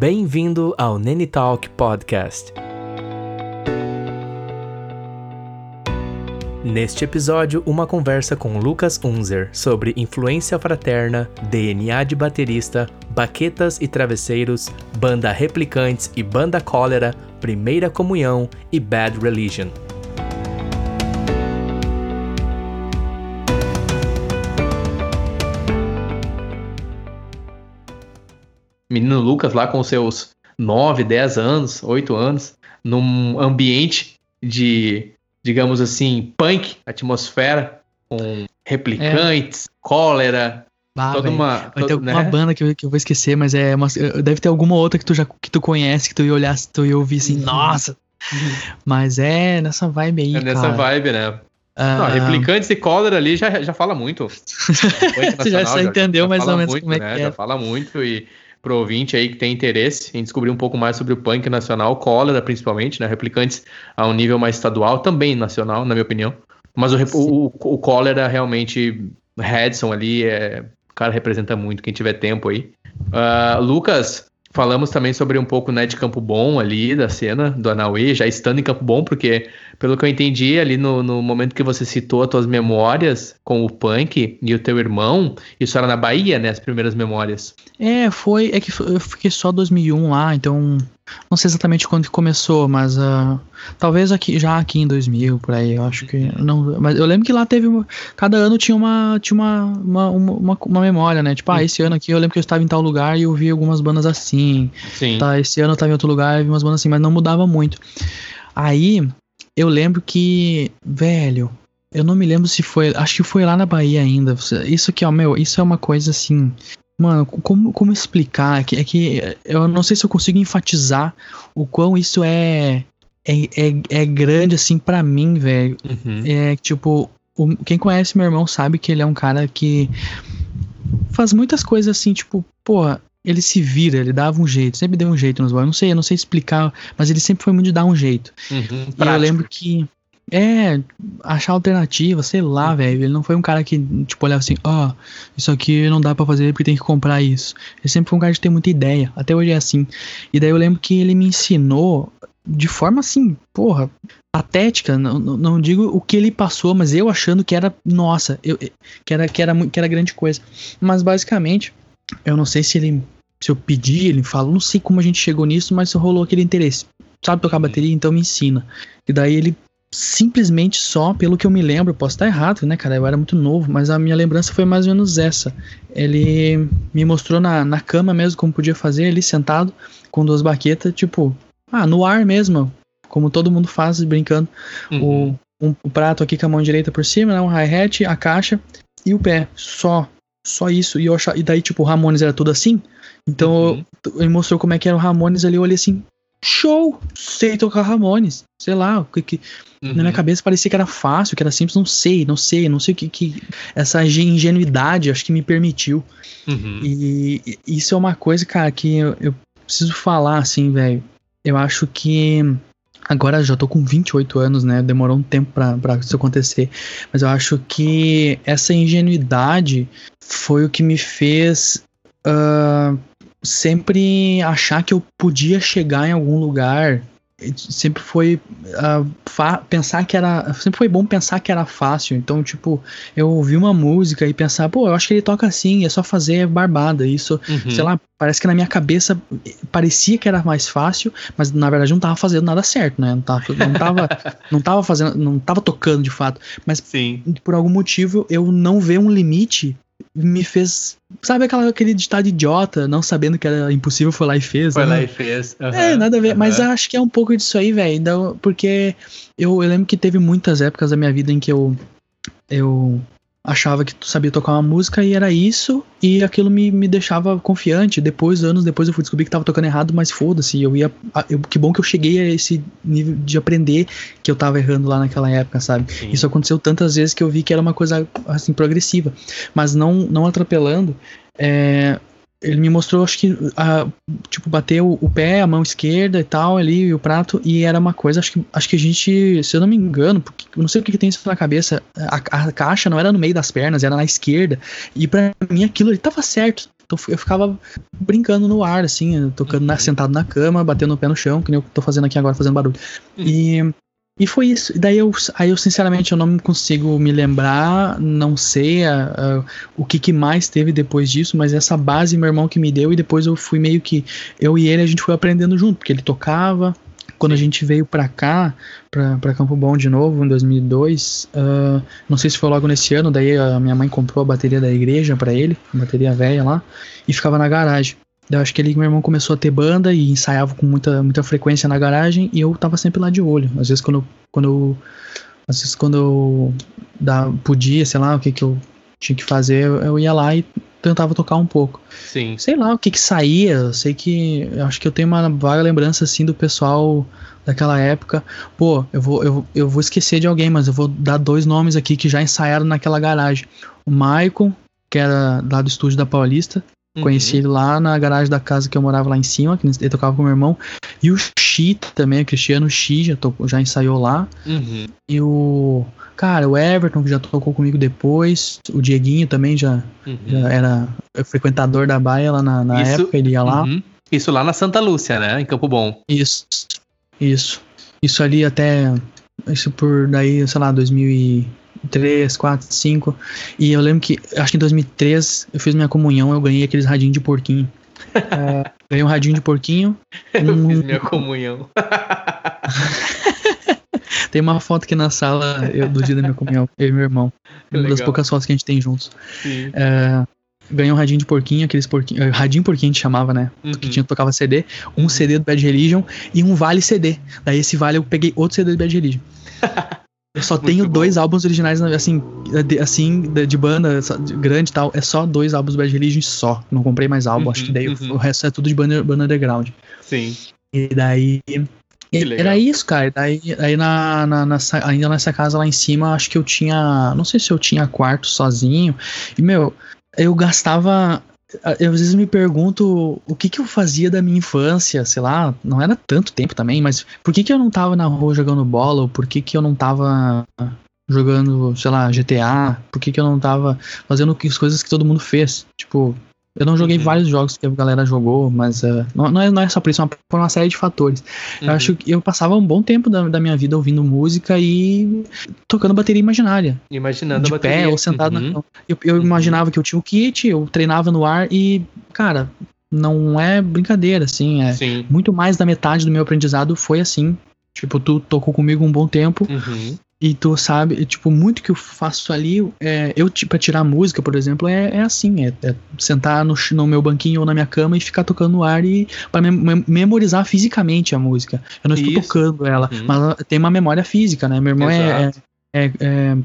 Bem-vindo ao Nene Talk Podcast. Neste episódio, uma conversa com Lucas Unzer sobre influência fraterna, DNA de baterista, baquetas e travesseiros, banda Replicantes e banda Cólera, Primeira Comunhão e Bad Religion. Menino Lucas lá com seus 9, 10 anos, 8 anos, num ambiente de digamos assim, punk, atmosfera, com replicantes, é. cólera, ah, toda uma. Vai ter alguma né? banda que eu, que eu vou esquecer, mas é uma, deve ter alguma outra que tu já que tu conhece, que tu ia olhar, tu ia ouvir assim, uhum. nossa! Mas é nessa vibe aí. É nessa cara. vibe, né? Uh... Não, replicantes e cólera ali já, já fala muito. tu já, já entendeu já, mais ou menos muito, como é né? que é. Já fala muito e pro ouvinte aí que tem interesse em descobrir um pouco mais sobre o punk nacional, cólera principalmente, né? Replicantes a um nível mais estadual, também nacional, na minha opinião. Mas o, o, o, o cólera realmente, Redson ali, é, o cara representa muito, quem tiver tempo aí. Uh, Lucas, Falamos também sobre um pouco né, de Campo Bom ali, da cena do Anauê, já estando em Campo Bom, porque, pelo que eu entendi, ali no, no momento que você citou as tuas memórias com o punk e o teu irmão, isso era na Bahia, né? As primeiras memórias. É, foi. É que eu fiquei só 2001 lá, então não sei exatamente quando que começou, mas uh, talvez aqui já aqui em 2000 por aí. Eu acho que não. Mas eu lembro que lá teve uma, cada ano tinha uma tinha uma, uma, uma, uma memória, né? Tipo, ah, esse ano aqui eu lembro que eu estava em tal lugar e eu vi algumas bandas assim. Sim. Tá, esse ano eu estava em outro lugar e vi umas bandas assim, mas não mudava muito. Aí eu lembro que, velho, eu não me lembro se foi. Acho que foi lá na Bahia ainda. Isso aqui, ó, meu, isso é uma coisa assim. Mano, como, como explicar? É que, é que eu não sei se eu consigo enfatizar o quão isso é. É, é, é grande, assim, para mim, velho. Uhum. É tipo, o, quem conhece meu irmão sabe que ele é um cara que faz muitas coisas assim, tipo, porra, ele se vira, ele dava um jeito, sempre deu um jeito nos boys. Não sei, eu não sei explicar, mas ele sempre foi muito de dar um jeito. Uhum, e eu lembro que é, achar alternativa, sei lá, velho. Ele não foi um cara que, tipo, olhava assim, ó, oh, isso aqui não dá para fazer porque tem que comprar isso. Ele sempre foi um cara de ter muita ideia. Até hoje é assim. E daí eu lembro que ele me ensinou de forma assim, porra, patética. Não, não, não digo o que ele passou, mas eu achando que era, nossa, eu, que, era, que, era, que era grande coisa. Mas basicamente, eu não sei se ele. Se eu pedi, ele falou, não sei como a gente chegou nisso, mas rolou aquele interesse sabe tocar bateria, então me ensina. E daí ele simplesmente só, pelo que eu me lembro, posso estar errado, né, cara? Eu era muito novo, mas a minha lembrança foi mais ou menos essa. Ele me mostrou na, na cama mesmo como podia fazer, ali sentado, com duas baquetas, tipo, ah, no ar mesmo, como todo mundo faz, brincando. Uhum. O, um, o prato aqui com a mão direita por cima, né, um hi-hat, a caixa e o pé, só. Só isso. E, eu achava, e daí, tipo, o Ramones era tudo assim. Então, uhum. eu, ele mostrou como é que era o Ramones ali, eu olhei assim, show! Sei tocar Ramones. Sei lá, o que, que uhum. na minha uhum. cabeça parecia que era fácil, que era simples, não sei, não sei, não sei o que, que essa ingenuidade acho que me permitiu. Uhum. E, e, isso é uma coisa, cara, que eu, eu preciso falar, assim, velho. Eu acho que agora já tô com 28 anos, né? Demorou um tempo pra, pra isso acontecer. Mas eu acho que essa ingenuidade foi o que me fez uh, sempre achar que eu podia chegar em algum lugar sempre foi uh, pensar que era sempre foi bom pensar que era fácil então tipo eu ouvi uma música e pensar pô eu acho que ele toca assim é só fazer barbada isso uhum. sei lá parece que na minha cabeça parecia que era mais fácil mas na verdade não tava fazendo nada certo né não tava não tava, não tava fazendo não tava tocando de fato mas Sim. por algum motivo eu não ver um limite me fez. Sabe aquela, aquele ditado idiota, não sabendo que era impossível, foi lá e fez? Foi né? lá e fez. Uhum, é, nada a ver. Uhum. Mas acho que é um pouco disso aí, velho. Então, porque eu, eu lembro que teve muitas épocas da minha vida em que eu. Eu achava que tu sabia tocar uma música e era isso, e aquilo me, me deixava confiante. Depois, anos depois, eu fui descobrir que tava tocando errado, mas foda-se, eu ia. Eu, que bom que eu cheguei a esse nível de aprender que eu tava errando lá naquela época, sabe? Sim. Isso aconteceu tantas vezes que eu vi que era uma coisa assim progressiva, mas não, não atropelando. É, ele me mostrou, acho que, a, tipo, bateu o pé, a mão esquerda e tal, ali, e o prato, e era uma coisa, acho que, acho que a gente, se eu não me engano, porque eu não sei o que, tem isso na cabeça, a, a, caixa não era no meio das pernas, era na esquerda, e para mim aquilo ali tava certo, Então eu ficava brincando no ar, assim, tocando na, sentado na cama, batendo o pé no chão, que nem eu tô fazendo aqui agora, fazendo barulho. E, e foi isso. Daí eu, aí eu, sinceramente, eu não consigo me lembrar, não sei a, a, o que, que mais teve depois disso, mas essa base meu irmão que me deu, e depois eu fui meio que. Eu e ele a gente foi aprendendo junto, porque ele tocava, quando a gente veio para cá, para Campo Bom de novo, em 2002, uh, ah, não sei se foi logo nesse ano, daí a minha mãe comprou a bateria da igreja para ele, a bateria velha lá, e ficava na garagem. Eu acho que ele meu irmão começou a ter banda e ensaiava com muita, muita frequência na garagem e eu tava sempre lá de olho. Às vezes quando, quando eu, às vezes quando eu podia, sei lá, o que que eu tinha que fazer, eu ia lá e tentava tocar um pouco. Sim. Sei lá o que que saía, eu sei que eu acho que eu tenho uma vaga lembrança assim do pessoal daquela época. Pô, eu vou, eu, eu vou esquecer de alguém, mas eu vou dar dois nomes aqui que já ensaiaram naquela garagem. O Maicon, que era lá do estúdio da Paulista. Uhum. Conheci ele lá na garagem da casa que eu morava lá em cima, que ele tocava com meu irmão. E o Xi também, o Cristiano Xi, já, tocou, já ensaiou lá. Uhum. E o Cara, o Everton, que já tocou comigo depois, o Dieguinho também já, uhum. já era frequentador da Baia lá na, na isso, época, ele ia lá. Uhum. Isso lá na Santa Lúcia, né? Em Campo Bom. Isso, isso. Isso ali até, isso por daí, sei lá, 2003, 4, 5. E eu lembro que, acho que em 2003, eu fiz minha comunhão, eu ganhei aqueles radinhos de porquinho. é, ganhei um radinho de porquinho. Um... Eu fiz minha comunhão. Tem uma foto aqui na sala eu, do dia da minha comunhão, eu e meu irmão. Uma das poucas fotos que a gente tem juntos. É, ganhei um radinho de porquinho, aqueles porquinhos. Eh, radinho porquinho a gente chamava, né? Uhum. Que tinha tocava CD, um. CD do Bad Religion e um Vale CD. Daí esse Vale eu peguei outro CD do Bad Religion. Eu só tenho bom. dois álbuns originais, assim, de, assim, de, banda de grande e tal. É só dois álbuns Bad Religion só. Não comprei mais álbum, uhum, acho que daí uhum. o resto é tudo de banda, banda underground. Sim. E daí era isso, cara. Daí, aí na, na, nessa, ainda nessa casa lá em cima, acho que eu tinha. Não sei se eu tinha quarto sozinho. E, meu, eu gastava. Eu às vezes me pergunto o que que eu fazia da minha infância, sei lá, não era tanto tempo também, mas por que que eu não tava na rua jogando bola, ou por que que eu não tava jogando, sei lá, GTA, por que que eu não tava fazendo as coisas que todo mundo fez? Tipo, eu não joguei uhum. vários jogos que a galera jogou, mas uh, não, não, é, não é só por isso, é uma, por uma série de fatores. Uhum. Eu acho que eu passava um bom tempo da, da minha vida ouvindo música e tocando bateria imaginária. Imaginando de a bateria. pé ou sentado uhum. na Eu, eu uhum. imaginava que eu tinha o kit, eu treinava no ar e, cara, não é brincadeira, assim. É Sim. muito mais da metade do meu aprendizado foi assim. Tipo, tu tocou comigo um bom tempo. Uhum. E tu sabe, tipo, muito que eu faço ali, é, eu, tipo, pra tirar música, por exemplo, é, é assim, é, é, sentar no, no meu banquinho ou na minha cama e ficar tocando no ar e para mem memorizar fisicamente a música. Eu não estou tocando ela, uhum. mas tem uma memória física, né? Meu irmão é, é, é,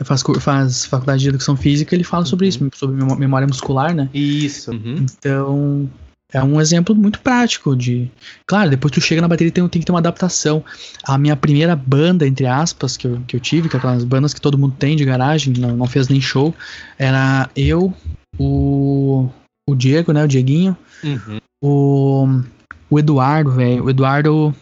é faz, faz faculdade de educação física, ele fala sobre uhum. isso, sobre memória muscular, né? Isso. Uhum. Então, é um exemplo muito prático de. Claro, depois tu chega na bateria tem, tem que ter uma adaptação. A minha primeira banda, entre aspas, que eu, que eu tive, que é aquelas bandas que todo mundo tem de garagem, não, não fez nem show, era eu, o, o Diego, né? O Dieguinho, uhum. o, o Eduardo, velho. O Eduardo.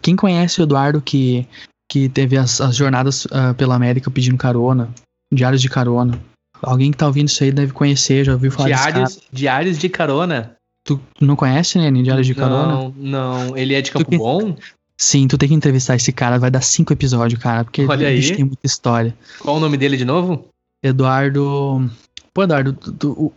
Quem conhece o Eduardo que, que teve as, as jornadas uh, pela América pedindo carona, diários de carona? Alguém que tá ouvindo isso aí deve conhecer, já ouviu falar diários, diários de carona? Tu não conhece, né, Diário de Carona? Não, não. Ele é de Campo tu Bom? Sim, tu tem que entrevistar esse cara, vai dar cinco episódios, cara, porque Olha aí. tem muita história. Qual o nome dele de novo? Eduardo. Pô, Eduardo, tu, tu, o,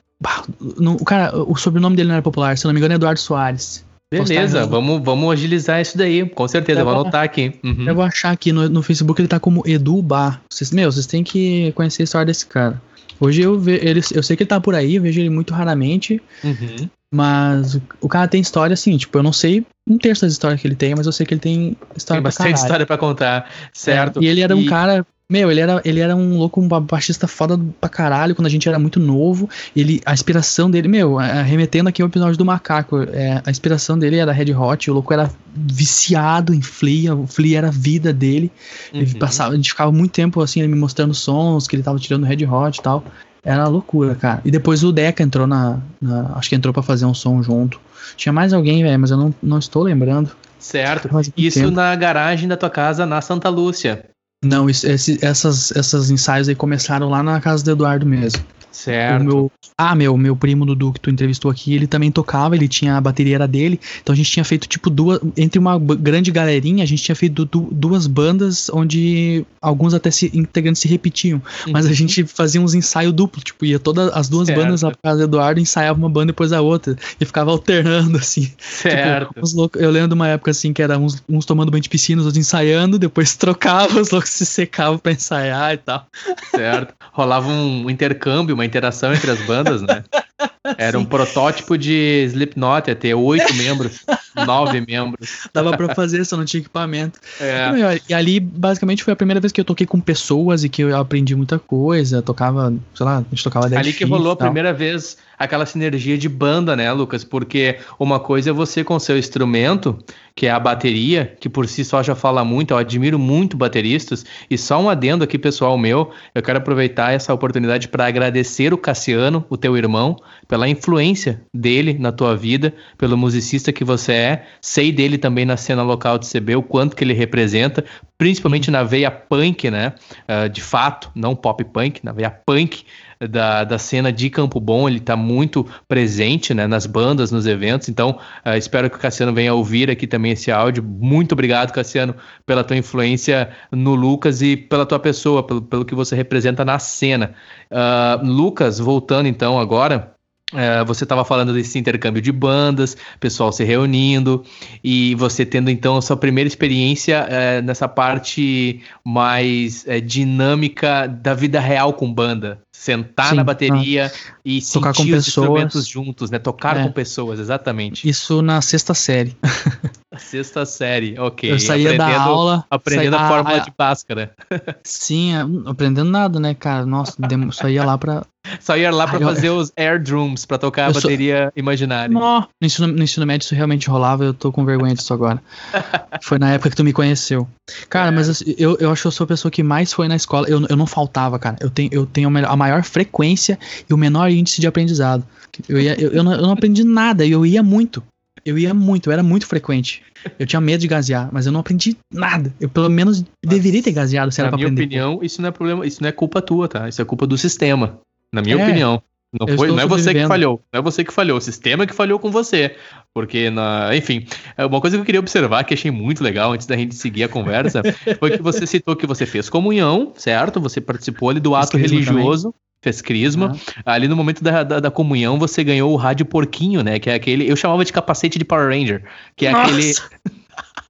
o cara, o sobrenome dele não era popular, se não me engano é Eduardo Soares. Beleza, vamos, vamos agilizar isso daí, com certeza, eu vou anotar aqui. Uhum. Eu vou achar aqui no, no Facebook, ele tá como Edu Bar. Vocês, meu, vocês têm que conhecer a história desse cara. Hoje eu, ve, ele, eu sei que ele tá por aí, eu vejo ele muito raramente. Uhum. Mas o, cara tem história assim, tipo, eu não sei um terço das histórias que ele tem, mas eu sei que ele tem história tem pra bastante caralho. história pra contar, certo? É, e ele era e... um cara meu, ele era, ele era um louco, um baixista foda pra caralho quando a gente era muito novo. Ele, a inspiração dele, meu, remetendo aqui ao episódio do macaco, é, a inspiração dele era Red Hot, o louco era viciado em Flea, o Flea era a vida dele. Uhum. Ele passava, a gente ficava muito tempo assim, ele me mostrando sons que ele tava tirando Red Hot e tal. Era loucura, cara. E depois o Deca entrou na. na acho que entrou para fazer um som junto. Tinha mais alguém, velho, mas eu não, não estou lembrando. Certo. Isso tempo. na garagem da tua casa na Santa Lúcia. Não, esse, essas, essas ensaios aí começaram lá na casa do Eduardo mesmo. Certo. Meu, ah, meu, meu primo Dudu que tu entrevistou aqui, ele também tocava, ele tinha a bateria era dele. Então a gente tinha feito tipo duas, entre uma grande galerinha, a gente tinha feito du, duas bandas onde alguns até se integrantes se repetiam, uhum. mas a gente fazia uns ensaios duplos, tipo, ia todas as duas certo. bandas lá pra casa do Eduardo, ensaiava uma banda depois a outra e ficava alternando assim. Tipo, certo. Tipo, eu lembro de uma época assim que era uns, uns tomando banho de piscina, outros ensaiando, depois trocava, os loucos se secavam para ensaiar e tal. Certo. Rolava um intercâmbio, uma interação entre as bandas, né? Era um protótipo de Slipknot, ia ter oito membros, nove membros. Dava pra fazer, só não tinha equipamento. É. E ali, basicamente, foi a primeira vez que eu toquei com pessoas e que eu aprendi muita coisa. Tocava, sei lá, a gente tocava Ali que rolou a primeira vez aquela sinergia de banda, né, Lucas? Porque uma coisa é você com seu instrumento, que é a bateria, que por si só já fala muito, eu admiro muito bateristas, e só um adendo aqui, pessoal meu, eu quero aproveitar essa oportunidade para agradecer o Cassiano, o teu irmão, pela influência dele na tua vida, pelo musicista que você é, sei dele também na cena local de CB, o quanto que ele representa, principalmente na veia punk, né, uh, de fato, não pop punk, na veia punk, da, da cena de Campo Bom, ele está muito presente né, nas bandas, nos eventos, então uh, espero que o Cassiano venha ouvir aqui também esse áudio. Muito obrigado, Cassiano, pela tua influência no Lucas e pela tua pessoa, pelo, pelo que você representa na cena. Uh, Lucas, voltando então agora. Uh, você estava falando desse intercâmbio de bandas, pessoal se reunindo e você tendo então a sua primeira experiência uh, nessa parte mais uh, dinâmica da vida real com banda sentar Sim, na bateria ah, e tocar com pessoas. instrumentos juntos, né? Tocar é. com pessoas, exatamente. Isso na sexta série. sexta série, ok. Eu saía aprendendo, da aula. Aprendendo saía, a fórmula a, de Bhaskara. Sim, é, aprendendo nada, né, cara? Nossa, só ia lá pra. Só ia lá pra fazer eu, os air drums, pra tocar a bateria sou... imaginária. No, no, ensino, no ensino médio isso realmente rolava, eu tô com vergonha disso agora. Foi na época que tu me conheceu. Cara, é. mas assim, eu, eu acho que eu sou a pessoa que mais foi na escola. Eu, eu não faltava, cara. Eu tenho, eu tenho a maior frequência e o menor índice de aprendizado. Eu, ia, eu, eu, não, eu não aprendi nada e eu ia muito. Eu ia muito, eu era muito frequente. Eu tinha medo de gasear, mas eu não aprendi nada. Eu pelo menos mas, deveria ter gaseado se era pra aprender. Na minha opinião, isso não é problema, isso não é culpa tua, tá? Isso é culpa do sistema. Na minha é, opinião. Não, foi, não é você que falhou. Não é você que falhou. O sistema que falhou com você. Porque, na, enfim, é uma coisa que eu queria observar, que achei muito legal antes da gente seguir a conversa, foi que você citou que você fez comunhão, certo? Você participou ali do ato religioso. Também fez crisma. Ali no momento da, da, da, comunhão, você ganhou o rádio porquinho, né? Que é aquele. Eu chamava de capacete de Power Ranger. Que é Nossa. aquele.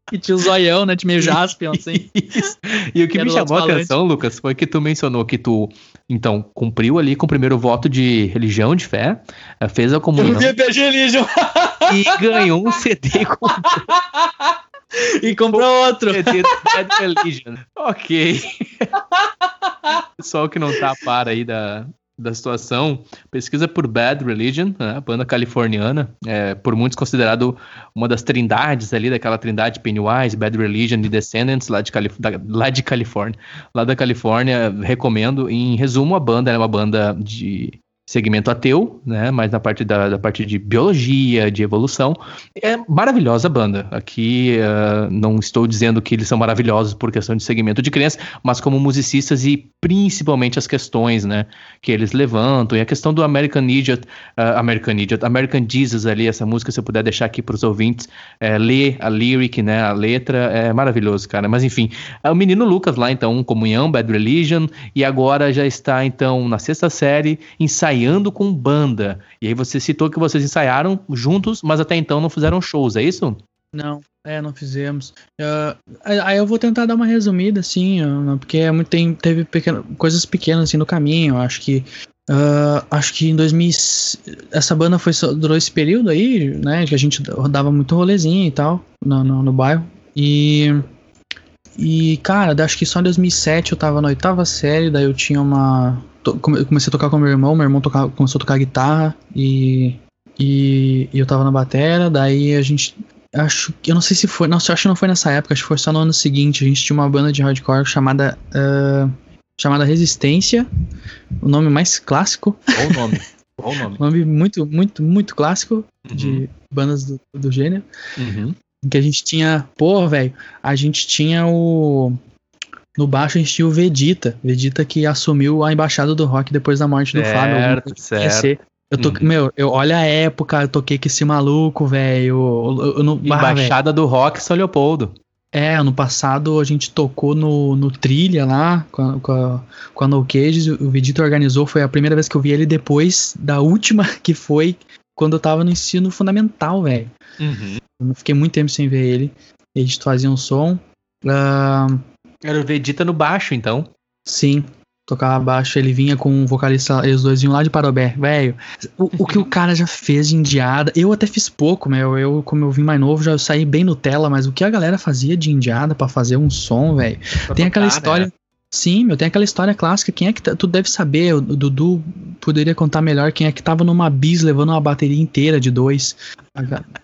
que tinha o zoião, né? De meio Jaspion, assim. e o que, que me chamou a atenção, Lucas, foi que tu mencionou que tu, então, cumpriu ali com o primeiro voto de religião, de fé, eh, fez a comunhão. E ganhou um CD com... e comprou outro. CD Bad Religion. Ok. Pessoal que não tá a par aí da, da situação, pesquisa por Bad Religion, né, banda californiana, é, por muitos considerado uma das trindades ali, daquela trindade Pennywise, Bad Religion e Descendants, lá de, Calif da, lá de Califórnia. Lá da Califórnia, recomendo. Em resumo, a banda é uma banda de segmento ateu, né? Mas na parte da, da parte de biologia, de evolução. É maravilhosa a banda. Aqui uh, não estou dizendo que eles são maravilhosos por questão de segmento de crença, mas como musicistas e principalmente as questões, né? Que eles levantam. E a questão do American Idiot, uh, American Idiot, American Jesus ali, essa música, se eu puder deixar aqui para os ouvintes, é, ler a lyric, né? A letra, é maravilhoso, cara. Mas enfim, é o menino Lucas lá, então, Comunhão, Bad Religion, e agora já está, então, na sexta série, ensaiando ensaiando com banda. E aí você citou que vocês ensaiaram juntos, mas até então não fizeram shows, é isso? Não, é, não fizemos. Uh, aí eu vou tentar dar uma resumida, assim, porque é muito, tem, teve pequeno, coisas pequenas assim no caminho. Acho que Uh, acho que em 2000 essa banda foi durou esse período aí, né, que a gente rodava muito rolezinho e tal no, no, no bairro e e cara, acho que só em 2007 eu tava na oitava série, daí eu tinha uma comecei a tocar com meu irmão, meu irmão tocava, começou a tocar guitarra e, e, e eu tava na bateria, daí a gente acho que eu não sei se foi, não, acho que não foi nessa época, acho que foi só no ano seguinte, a gente tinha uma banda de hardcore chamada uh, chamada Resistência, o nome mais clássico. Bom nome. Bom nome. nome muito, muito, muito clássico uhum. de bandas do, do gênero. Uhum. Que a gente tinha, pô, velho, a gente tinha o No baixo a gente tinha o Vegeta. Vegeta que assumiu a embaixada do rock depois da morte do Fábio. Certo, certo. Eu tô, Uhum. meu, eu olha a época, eu toquei com esse maluco, velho. Embaixada do Rock São Leopoldo. É, ano passado a gente tocou no, no Trilha lá, com a, com a, com a No Cages, o Vegeta organizou, foi a primeira vez que eu vi ele depois da última, que foi quando eu tava no ensino fundamental, velho. Eu fiquei muito tempo sem ver ele. A gente fazia um som. Ah, Era o Vegeta no baixo, então. sim, tocava baixo, ele vinha com um vocalista, eles dois vinham lá de Parobé, velho. O, o que o cara já fez de indiada, eu até fiz pouco, meu. Eu, como eu vim mais novo, já saí bem Nutella, mas o que a galera fazia de indiada pra fazer um som, velho. Tem aquela tocar, história. né? Sim, meu, tem aquela história clássica. Quem é que. tá- Tu deve saber, o Dudu poderia contar melhor quem é que tava numa bis levando uma bateria inteira de dois.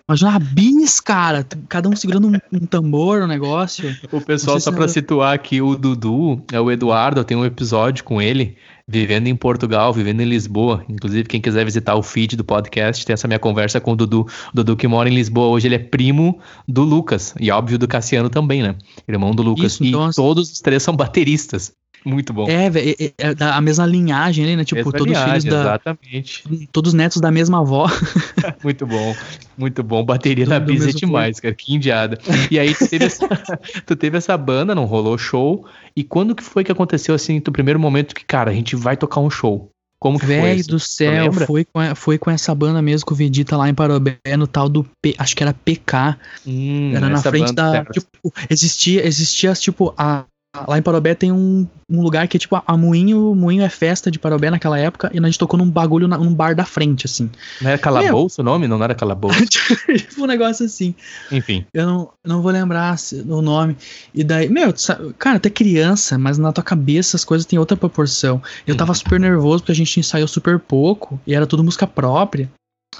Imagina uma bis, cara. Cada um segurando um, um tambor, um negócio. O pessoal, só se pra era- situar aqui, o Dudu, é o Eduardo, eu tenho um episódio com ele, vivendo em Portugal, vivendo em Lisboa. Inclusive, quem quiser visitar o feed do podcast, tem essa minha conversa com o Dudu. O Dudu que mora em Lisboa hoje, ele é primo do Lucas. E óbvio do Cassiano também, né? Irmão do Lucas. Isso, e assim- todos os três são bateristas. Muito bom. É, velho, é, é da- a mesma linhagem ali, né? Tipo, Mesma todos os filhos linhagem, da. Exatamente. Todos os netos da mesma avó. Muito bom, muito bom. Bateria Do- na bis é demais, cara. Que indiada. E aí tu teve, essa, tu teve essa banda, não rolou show. E quando que foi que aconteceu assim, do primeiro momento que, cara, a gente vai tocar um show? Como que foi? Velho assim? do céu, lembra? foi com, a- foi com essa banda mesmo com o Vegeta lá em Parobé, no tal do. P, acho que era PK. Hum, Era na frente da. Tipo, existia, existia, tipo, a. Lá em Parobé tem um, um lugar que é tipo a, Moinho, Moinho é festa de Parobé naquela época, e a gente tocou num bagulho, na- num bar da frente, assim. Não era calabouço o nome? Não, não era calabouço. tipo um negócio assim. Enfim. Eu não, não vou lembrar o nome. E daí, meu, sabe- cara, até criança, mas na tua cabeça as coisas têm outra proporção. Eu tava super nervoso porque a gente ensaiou super pouco e era tudo música própria.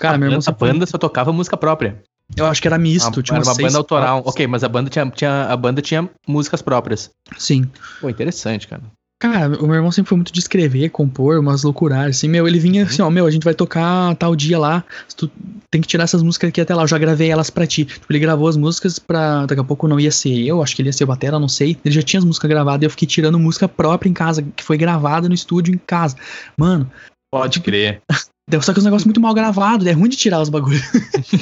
Cara, a meu irmão a banda só tocava música própria. Eu acho que era misto, Uma- tinha era uma banda autoral. Ok, mas a banda tinha, tinha, a banda tinha músicas próprias. Sim. Pô, interessante, cara. Cara, o meu irmão sempre foi muito de escrever, compor, umas loucuragens, assim, meu, ele vinha assim, ó, meu, a gente vai tocar tal dia lá, tu tem que tirar essas músicas aqui até lá, eu já gravei elas pra ti. Tipo, ele gravou as músicas pra, daqui a pouco não ia ser eu, acho que ele ia ser o batera, não sei, ele já tinha as músicas gravadas, e eu fiquei tirando música própria em casa, que foi gravada no estúdio em casa. Mano, Pode Tipo, crer. só que os negócios muito mal gravados, é ruim de tirar os bagulhos.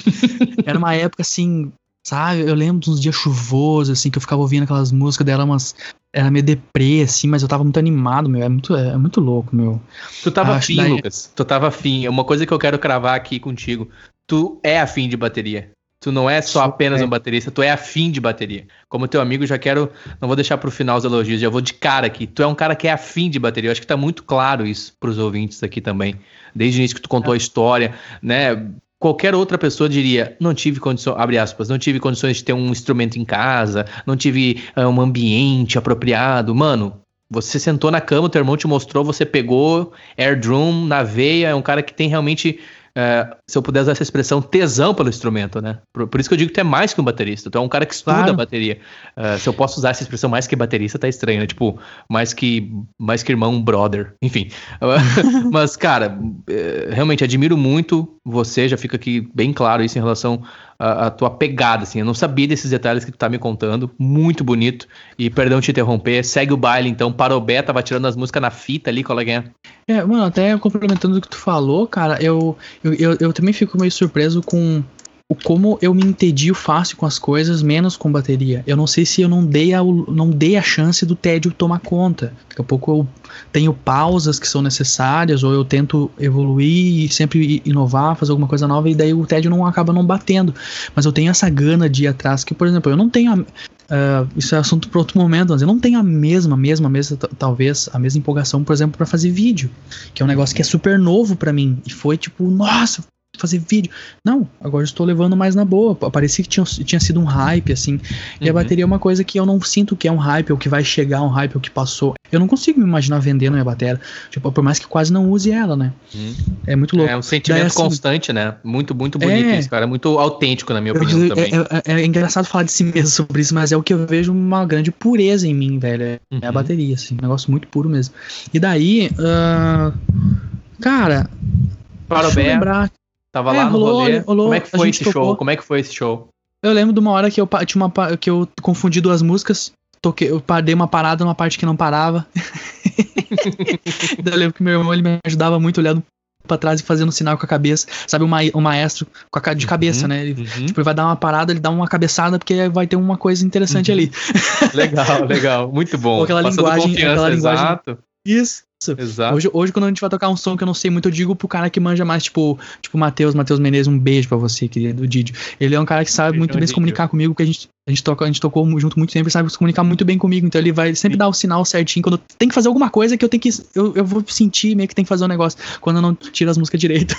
Era uma época assim, sabe, eu lembro de uns dias chuvosos, assim, que eu ficava ouvindo aquelas músicas dela, umas... Era meio deprê, assim, mas eu tava muito animado, meu. É muito, é muito louco, meu. Tu tava afim, daí- Lucas. Tu tava afim. Uma coisa que eu quero cravar aqui contigo. Tu é afim de bateria. Tu não é só apenas é. um baterista, tu é afim de bateria. Como teu amigo, já quero. Não vou deixar pro final os elogios, já vou de cara aqui. Tu é um cara que é afim de bateria. Eu acho que tá muito claro isso pros ouvintes aqui também. Desde o início que tu contou a história, né? Qualquer outra pessoa diria, não tive condições, abre aspas, não tive condições de ter um instrumento em casa, não tive ah, um ambiente apropriado. Mano, você sentou na cama, teu irmão te mostrou, você pegou air drum na veia, é um cara que tem realmente, é, se eu puder usar essa expressão, tesão pelo instrumento, né? Por, por isso que eu digo que tu é mais que um baterista, tu é um cara que estuda Claro. bateria. É, se eu posso usar essa expressão mais que baterista, tá estranho, né? Tipo, mais que, mais que irmão, brother, enfim. Mas, cara, é, realmente admiro muito você, já fica aqui bem claro isso em relação à, tua pegada, assim. Eu não sabia desses detalhes que tu tá me contando, muito bonito. E perdão te interromper, segue o baile então. Parobé tava tirando as músicas na fita ali, coleguinha. É, mano, até complementando o que tu falou, cara, eu, eu, eu, eu também fico meio surpreso com o como eu me entedio fácil com as coisas, menos com bateria. Eu não sei se eu não dei a, não dei a chance do tédio tomar conta. Daqui a pouco eu tenho pausas que são necessárias, ou eu tento evoluir e sempre inovar, fazer alguma coisa nova, e daí o tédio não acaba não batendo. Mas eu tenho essa gana de ir atrás, que, por exemplo, eu não tenho. a- ah, isso é assunto para outro momento, mas eu não tenho a mesma, mesma, mesma, talvez, a mesma empolgação, por exemplo, para fazer vídeo. Que é um negócio que é super novo para mim. E foi tipo, nossa, fazer vídeo. Não, agora eu estou levando mais na boa. Parecia que tinha, tinha sido um hype, assim. E a Uhum. bateria é uma coisa que eu não sinto que é um hype, ou que vai chegar um hype, ou que passou. Eu não consigo me imaginar vendendo minha bateria. Tipo, por mais que quase não use ela, né? Uhum. É muito louco. É um sentimento Daí, assim, constante, né? Muito, muito bonito É. isso, cara. Muito autêntico, na minha Eu- opinião é, também. é- é engraçado falar de si mesmo sobre isso, mas é o que eu vejo uma grande pureza em mim, velho. É é a Uhum. bateria, assim, um negócio muito puro mesmo. E daí, ah, cara, deixa eu Parobé, lembrar. Tava É, lá no rolou, rolê. rolou, Como é que foi esse show? tocou. Como é que foi esse show? Eu lembro de uma hora que eu tinha uma que eu confundi duas músicas toquei, eu dei uma parada numa parte que não parava. eu lembro que meu irmão ele me ajudava muito olhando pra trás e fazendo sinal com a cabeça. Sabe, o, ma o maestro a, de cabeça, uhum, né? Ele, uhum. tipo, ele vai dar uma parada, ele dá uma cabeçada, porque vai ter uma coisa interessante uhum. ali. Legal, legal. Muito bom. Ou aquela Passando linguagem. Aquela linguagem exato. Isso. Exato. Hoje, hoje, quando a gente vai tocar um som que eu não sei muito, eu digo pro cara que manja mais, tipo, tipo Matheus, Matheus Menezes, um beijo pra você, querido, do Didio. Ele é um cara que sabe muito bem se comunicar comigo, porque a gente, a gente, toca, a gente tocou junto muito tempo, sabe se comunicar muito bem comigo, então ele vai sempre Sim. dar o sinal certinho, quando tem que fazer alguma coisa que eu tenho que, eu, eu vou sentir meio que tem que fazer um negócio, quando eu não tiro as músicas direito.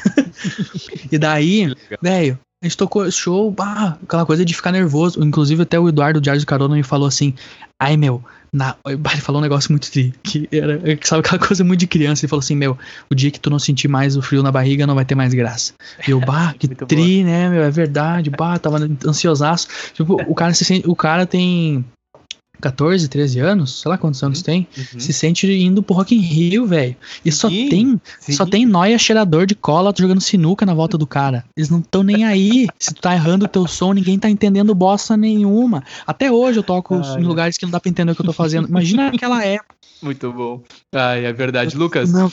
e daí, velho, a gente tocou show, bah, aquela coisa de ficar nervoso. Inclusive, até o Eduardo Diário de Carona me falou assim: ai meu, na, ele falou um negócio muito tri, que era, sabe, aquela coisa muito de criança. Ele falou assim: Meu, o dia que tu não sentir mais o frio na barriga não vai ter mais graça. E eu, bah, que tri, boa. né, meu, é verdade, bah, tava ansiosaço. Tipo, o cara se sente, o cara tem 14, 13 anos, sei lá quantos anos uhum, tem, uhum. se sente indo pro Rock in Rio, velho. E só sim, tem, sim. só tem noia cheirador de cola jogando sinuca na volta do cara. Eles não estão nem aí. se tu tá errando o teu som, ninguém tá entendendo bosta nenhuma. Até hoje eu toco Ai. em lugares que não dá pra entender o que eu tô fazendo. Imagina aquela época. Muito bom. Ai, é verdade. Lucas. Não,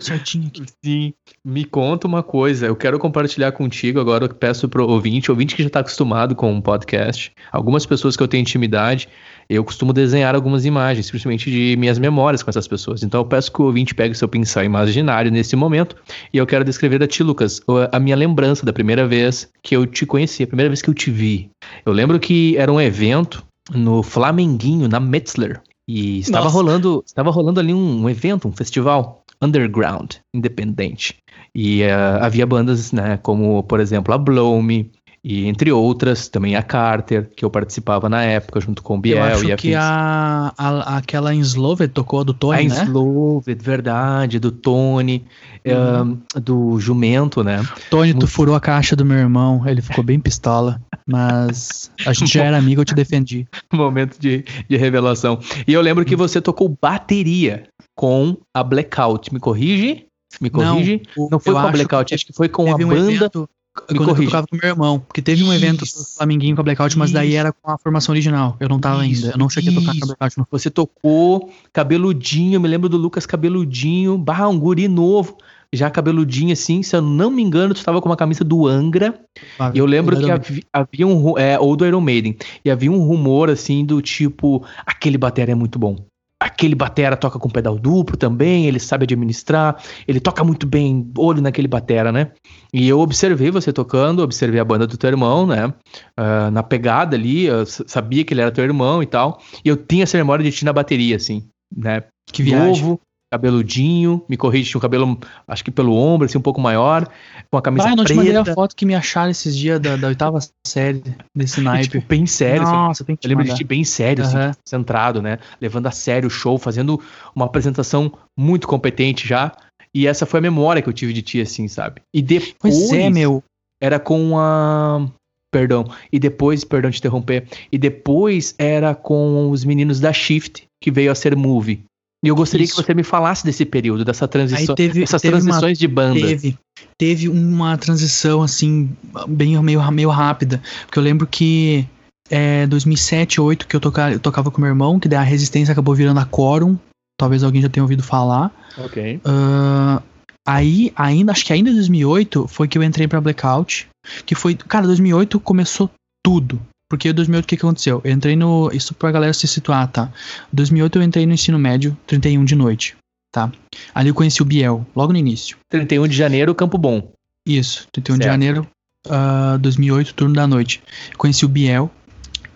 certinho aqui. Sim. Me conta uma coisa. Eu quero compartilhar contigo agora. Eu peço pro ouvinte, ouvinte que já tá acostumado com um podcast. Algumas pessoas que eu tenho intimidade eu costumo desenhar algumas imagens, principalmente de minhas memórias com essas pessoas. Então eu peço que o ouvinte pegue seu pincel imaginário nesse momento e eu quero descrever a ti, Lucas, a minha lembrança da primeira vez que eu te conheci, a primeira vez que eu te vi. Eu lembro que era um evento no Flamenguinho, na Metzler, e estava Nossa. rolando, estava rolando ali um, um, evento, um festival underground, independente. E uh, havia bandas, né, como por exemplo a Blow Me, e entre outras, também a Carter, que eu participava na época, junto com o Biel eu acho e a que a, a, aquela Ensloved tocou do Tony, a né? A Ensloved, verdade, do Tony, uhum. um, do Jumento, né? Tony, Muito... tu furou a caixa do meu irmão, ele ficou bem pistola, mas a gente já era amigo, eu te defendi. Momento de, de revelação. E eu lembro que você tocou bateria com a Blackout, me corrige? Me corrige? Não, não foi com a Blackout, acho que foi com a um banda... Evento me quando corrige. eu tocava com meu irmão. Porque teve um evento Isso. Flamenguinho com a Blackout, mas Isso. daí era com a formação original. Eu não tava Isso. ainda. Eu não cheguei a tocar com a Blackout. Não. Você tocou cabeludinho, me lembro do Lucas cabeludinho, barra um guri novo. Já cabeludinho assim, se eu não me engano, tu estava com uma camisa do Angra. Ah, e eu lembro que havia, havia, um. É, ou do Iron Maiden. E havia um rumor assim do tipo: aquele bater é muito bom aquele batera toca com pedal duplo também, ele sabe administrar, ele toca muito bem, olho naquele batera, né? E eu observei você tocando, observei a banda do teu irmão, né? Uh, na pegada ali, eu sabia que ele era teu irmão e tal, e eu tinha essa memória de ti na bateria, assim, né? Que viagem. Novo, cabeludinho, me corrige, tinha um cabelo, acho que pelo ombro, assim, um pouco maior, com a camisa ah, eu não preta. te mandei a foto que me acharam esses dias da, da oitava série, desse naipe. Tipo, bem sério. Assim. Nossa, assim, eu lembro de ti bem sério, uhum. assim, centrado, né? Levando a sério o show, fazendo uma apresentação muito competente já. E essa foi a memória que eu tive de ti, assim, sabe? E depois... Pois é, meu. Era com a... Perdão. E depois, perdão te interromper. E depois era com os meninos da Shift, que veio a ser Movie. E eu gostaria Isso. que você me falasse desse período, dessa transição, teve, essas teve transições uma, de banda. Teve, teve uma transição, assim, bem meio, meio rápida. Porque eu lembro que é 2007, 2008 que eu, toca, eu tocava com meu irmão, que daí a Resistência acabou virando a Quorum. Talvez alguém já tenha ouvido falar. Ok. Uh, aí, ainda, acho que ainda em 2008 foi que eu entrei pra Blackout. Que foi, cara, 2008 começou tudo. Porque em 2008 o que, que aconteceu? Eu entrei no. Isso pra galera se situar, tá? Em 2008 eu entrei no ensino médio, 31 de noite, tá? Ali eu conheci o Biel, logo no início. 31 de janeiro, Campo Bom. Isso, 31 certo. de janeiro, uh, 2008, turno da noite. Conheci o Biel.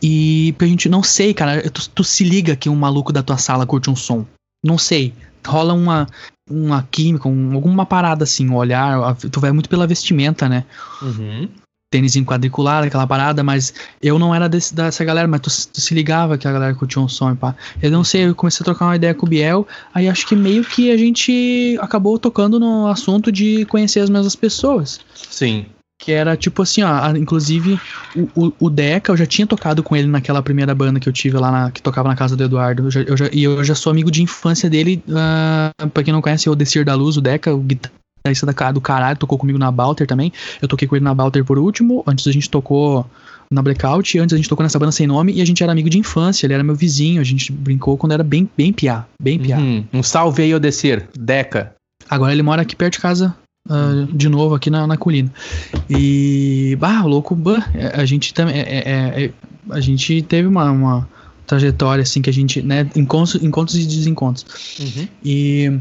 E a gente não sei, cara. Tu, tu, se liga que um maluco da tua sala curte um som. Não sei. Rola uma, uma química, um, alguma parada assim, um olhar. Tu vai muito pela vestimenta, né? Uhum tênis em quadricular, aquela parada, mas eu não era desse, dessa galera, mas tu, tu, se ligava que a galera curtia um som e pá. Eu não sei, eu comecei a trocar uma ideia com o Biel, aí acho que meio que a gente acabou tocando no assunto de conhecer as mesmas pessoas. Sim. Que era tipo assim, ó, inclusive o, o, o, Deca, eu já tinha tocado com ele naquela primeira banda que eu tive lá, na, que tocava na casa do Eduardo. Eu já, eu já, e eu já sou amigo de infância dele, uh, pra quem não conhece, é o Descer da Luz, o Deca, o guitarrista guitarrista da, do caralho, tocou comigo na Balter também. Eu toquei com ele na Balter por último. Antes a gente tocou na Blackout. Antes a gente tocou nessa banda sem nome e a gente era amigo de infância. Ele era meu vizinho. A gente brincou quando era bem, bem piá. Bem piá. Uhum. Um salve aí, Odessir. Deca. Agora ele mora aqui perto de casa. Uh, de novo aqui na, na colina. E. Bah, louco, bah, a gente também. É, é, é, a gente teve uma, uma trajetória, assim, que a gente, né, encontros, encontros e desencontros. Uhum. E.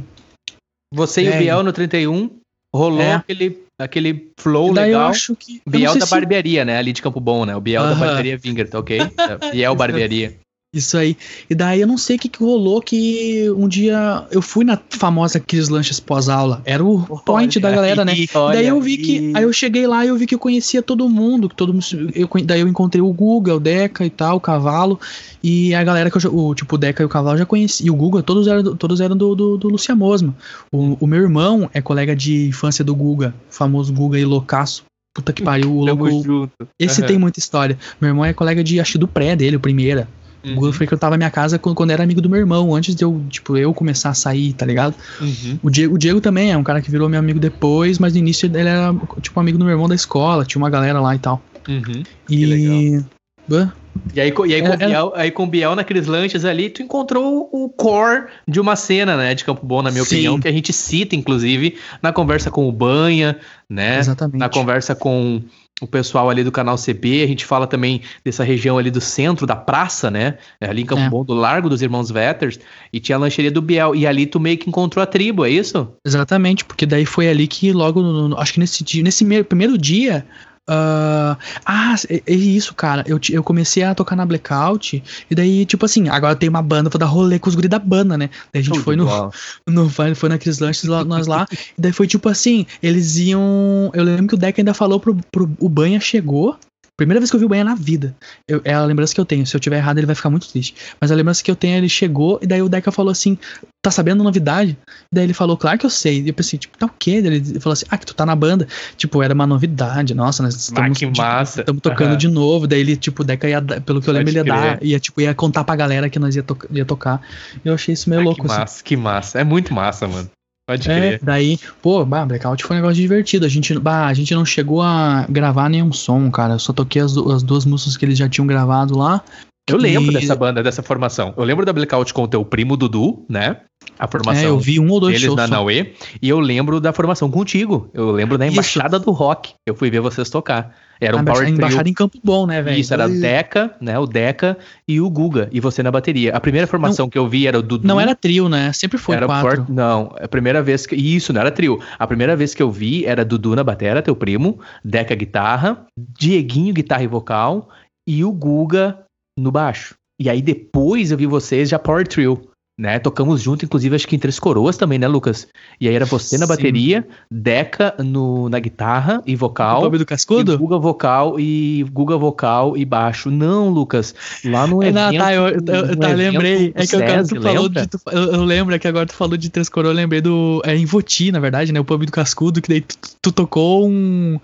Você e É. o Biel no 31, rolou É. aquele, aquele flow legal. acho que. Biel da se- barbearia, né? Ali de Campo Bom, né? O Biel da Aham. barbearia Vinger, tá ok? É, Biel barbearia. Isso aí. E daí eu não sei o que, que rolou que um dia eu fui na famosa Cris Lanches pós-aula. Era o point da galera, né? Olha daí eu vi que. Aí eu cheguei lá e eu vi que eu conhecia todo mundo. Que todo mundo eu, daí eu encontrei o Guga, o Deca e tal, o Cavalo. E a galera que eu o Tipo, o Deca e o Cavalo já conhecia. E o Guga, todos eram, do- todos eram do, do, do Lucia Mosma. O, o meu irmão é colega de infância do Guga, o famoso Guga e loucaço. Puta que pariu, o louco. Esse Aham. tem muita história. Meu irmão é colega de, acho do pré dele, o primeira. O Guga frequentava a minha casa quando, quando era amigo do meu irmão, antes de eu, tipo, eu começar a sair, tá ligado? Uhum. O Diego, o Diego também é um cara que virou meu amigo depois, mas no início ele era, tipo, amigo do meu irmão da escola, tinha uma galera lá e tal. Uhum. E. Hã? E aí, e aí, com É, o Biel, aí com o Biel naqueles lanches ali, tu encontrou o core de uma cena, né, de Campo Bom, na minha Sim. opinião, que a gente cita, inclusive, na conversa com o Banha, né, Exatamente. na conversa com o pessoal ali do canal CB, a gente fala também dessa região ali do centro da praça, né, ali em Campo É. Bom, do Largo dos Irmãos Vetters, e tinha a lancheria do Biel, e ali tu meio que encontrou a tribo, é isso? Exatamente, porque daí foi ali que logo, no- acho que nesse dia, nesse me- primeiro dia. Ah, ah, é, é isso, cara. Eu, eu comecei a tocar na Blackout, e daí, tipo assim, agora tem uma banda, vou dar rolê com os guri da banda, né? Daí a gente foi no, no foi, foi naqueles lanches lá, nós lá, e daí foi tipo assim, eles iam. Eu lembro que o Deca ainda falou pro, pro o Banha chegou. Primeira vez que eu vi o Banha na vida. Eu- é a lembrança que eu tenho. Se eu tiver errado, ele vai ficar muito triste. Mas a lembrança que eu tenho, ele chegou, e daí o Deca falou assim: tá sabendo novidade? E daí ele falou, claro que eu sei. E eu pensei, tipo, tá o quê? Daí Ele falou assim, ah, que tu tá na banda. Tipo, era uma novidade. Nossa, nós estamos, que massa. estamos tocando Aham. de novo. Daí ele, tipo, o Deca ia, dar- pelo que eu lembro, Pode ele ia dar, ia, tipo, ia contar pra galera que nós ia, to ia tocar. Eu achei isso meio Ah, louco, que assim. massa, que massa. É muito massa, mano. Pode É, crer. daí, pô, bah, Blackout foi um negócio divertido. A gente, bah, a gente não chegou a gravar nenhum som, cara. Eu só toquei as, as duas músicas que eles já tinham gravado lá. Eu lembro E- dessa banda, dessa formação. Eu lembro da Blackout com o teu primo Dudu, né? A formação É, eu vi um ou dois deles shows. na. Naue. E eu lembro da formação contigo. Eu lembro da Isso. Embaixada do Rock. Eu fui ver vocês tocar. Era um a power embaixada, trio. embaixada em Campo Bom, né, velho? Isso, era Deca, né? O Deca e o Guga. E você na bateria. A primeira formação que eu vi era o Dudu. Não era trio, né? Sempre foi era quatro. Port- Não, a primeira vez que. Isso, não era trio. A primeira vez que eu vi era Dudu na batera, teu primo, Deca guitarra, Dieguinho guitarra e vocal e o Guga no baixo. E aí depois eu vi vocês já Power Trio. Né, tocamos junto, inclusive acho que em Três Coroas também, né, Lucas? E aí era você na Sim. bateria, Deca no, na guitarra e O vocal. Bob do E Cascudo? Guga vocal e Guga vocal e baixo. Não, Lucas. Lá no É, evento. não, tá, eu, eu, eu- tá, lembrei. do É que agora tu falou de. tu- eu, eu lembro é que agora tu falou de Três Coroas, eu lembrei do. É em Voti, na verdade, né? O pub do Cascudo, que daí tu, tu tocou um.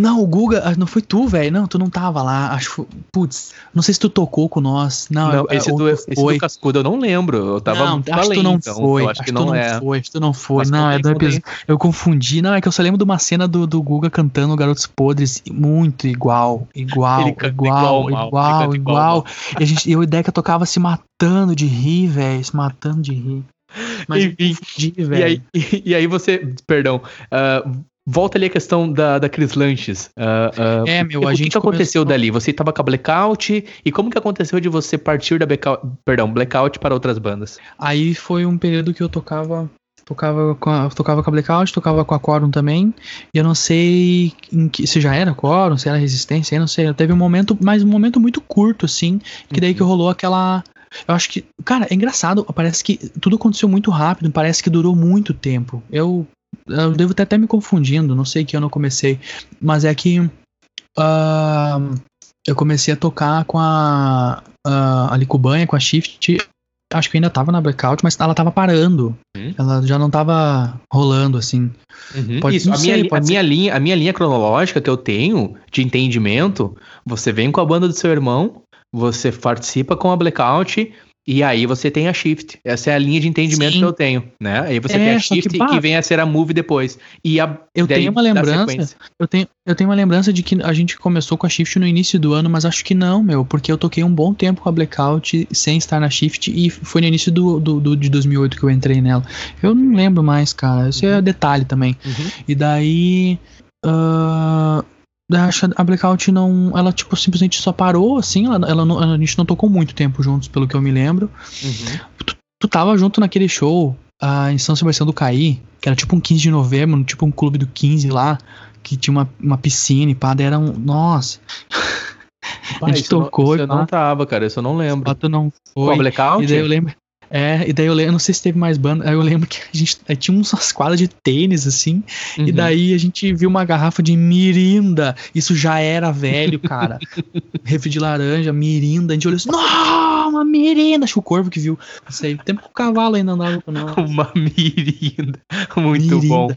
Não, o Guga, ah, não foi tu, velho. Não, tu não tava lá. Acho Putz, não sei se tu tocou com nós. Não, Não, é- esse, ou do, esse do Cascudo eu não lembro. Eu tava não, muito acho que além, tu não então. foi. Eu acho que tu não é. foi, acho que tu não foi. Não, é do episódio. Eu confundi. Não, é que eu só lembro de uma cena do, do Guga cantando Garotos Podres muito igual, igual, igual, igual, igual, igual, igual. E, a gente, eu e o Deca tocava se matando de rir, velho. Se matando de rir. Mas Enfim, confundi, E aí, e, aí você, perdão, ah, volta ali a questão da, Cris Lanches. Ah, ah, É, meu, o a que, gente que aconteceu começou- dali? Você tava com a Blackout e como que aconteceu de você partir da Blackout, perdão, Blackout para outras bandas? Aí foi um período que eu tocava. Tocava com a, tocava com a Blackout, tocava com a Quorum também. E eu não sei que, se já era Quorum, se era Resistência, eu não sei. Teve um momento, mas um momento muito curto, assim. Que daí que rolou aquela. Eu acho que. Cara, é engraçado. Parece que tudo aconteceu muito rápido. Parece que durou muito tempo. Eu. Eu devo estar até me confundindo. Não sei que ano eu comecei. Mas é que. ah, eu comecei a tocar com a. a ali com a Shift. Acho que ainda tava na blackout, mas ela tava parando. Hum. Ela já não tava rolando, assim. Pode- Isso, não a minha, sei, li- a, minha linha, a minha linha cronológica que eu tenho de entendimento, você vem com a banda do seu irmão, você participa com a Blackout, E aí você tem a Shift. Essa é a linha de entendimento Sim. que eu tenho, né? Aí você É, tem a Shift que, bah, vem a ser a Move depois. E a Eu tenho uma lembrança. Eu tenho, eu tenho uma lembrança de que a gente começou com a Shift no início do ano, mas acho que não, meu, porque eu toquei um bom tempo com a Blackout sem estar na Shift e foi no início do, do, do- de 2008 que eu entrei nela. Eu não lembro mais, cara. Isso é detalhe também. Uhum. E daí. ah, acho que a Blackout não. Ela, tipo, simplesmente só parou, assim. Ela, ela não- a gente não tocou muito tempo juntos, pelo que eu me lembro. Uhum. Tu tava junto naquele show ah, em São Sebastião do Caí, que era tipo um 15 de novembro, tipo um clube do 15 lá, que tinha uma, uma piscina e pá, era um. Nossa, Pá, A gente não- tocou isso e eu não tava, cara. Isso eu não lembro. tu não Com a foi. Blackout? E daí eu lembro. É, e daí eu lembro, eu não sei se teve mais banda, aí eu lembro que a gente tinha umas quadras de tênis, assim, e Uhum. daí a gente viu uma garrafa de mirinda, isso já era velho, cara, refri de laranja, mirinda, a gente olhou assim, não, uma mirinda, acho que o corvo que viu, não sei, tempo que o cavalo ainda andava com nós. Uma mirinda. Muito Mirinda. bom.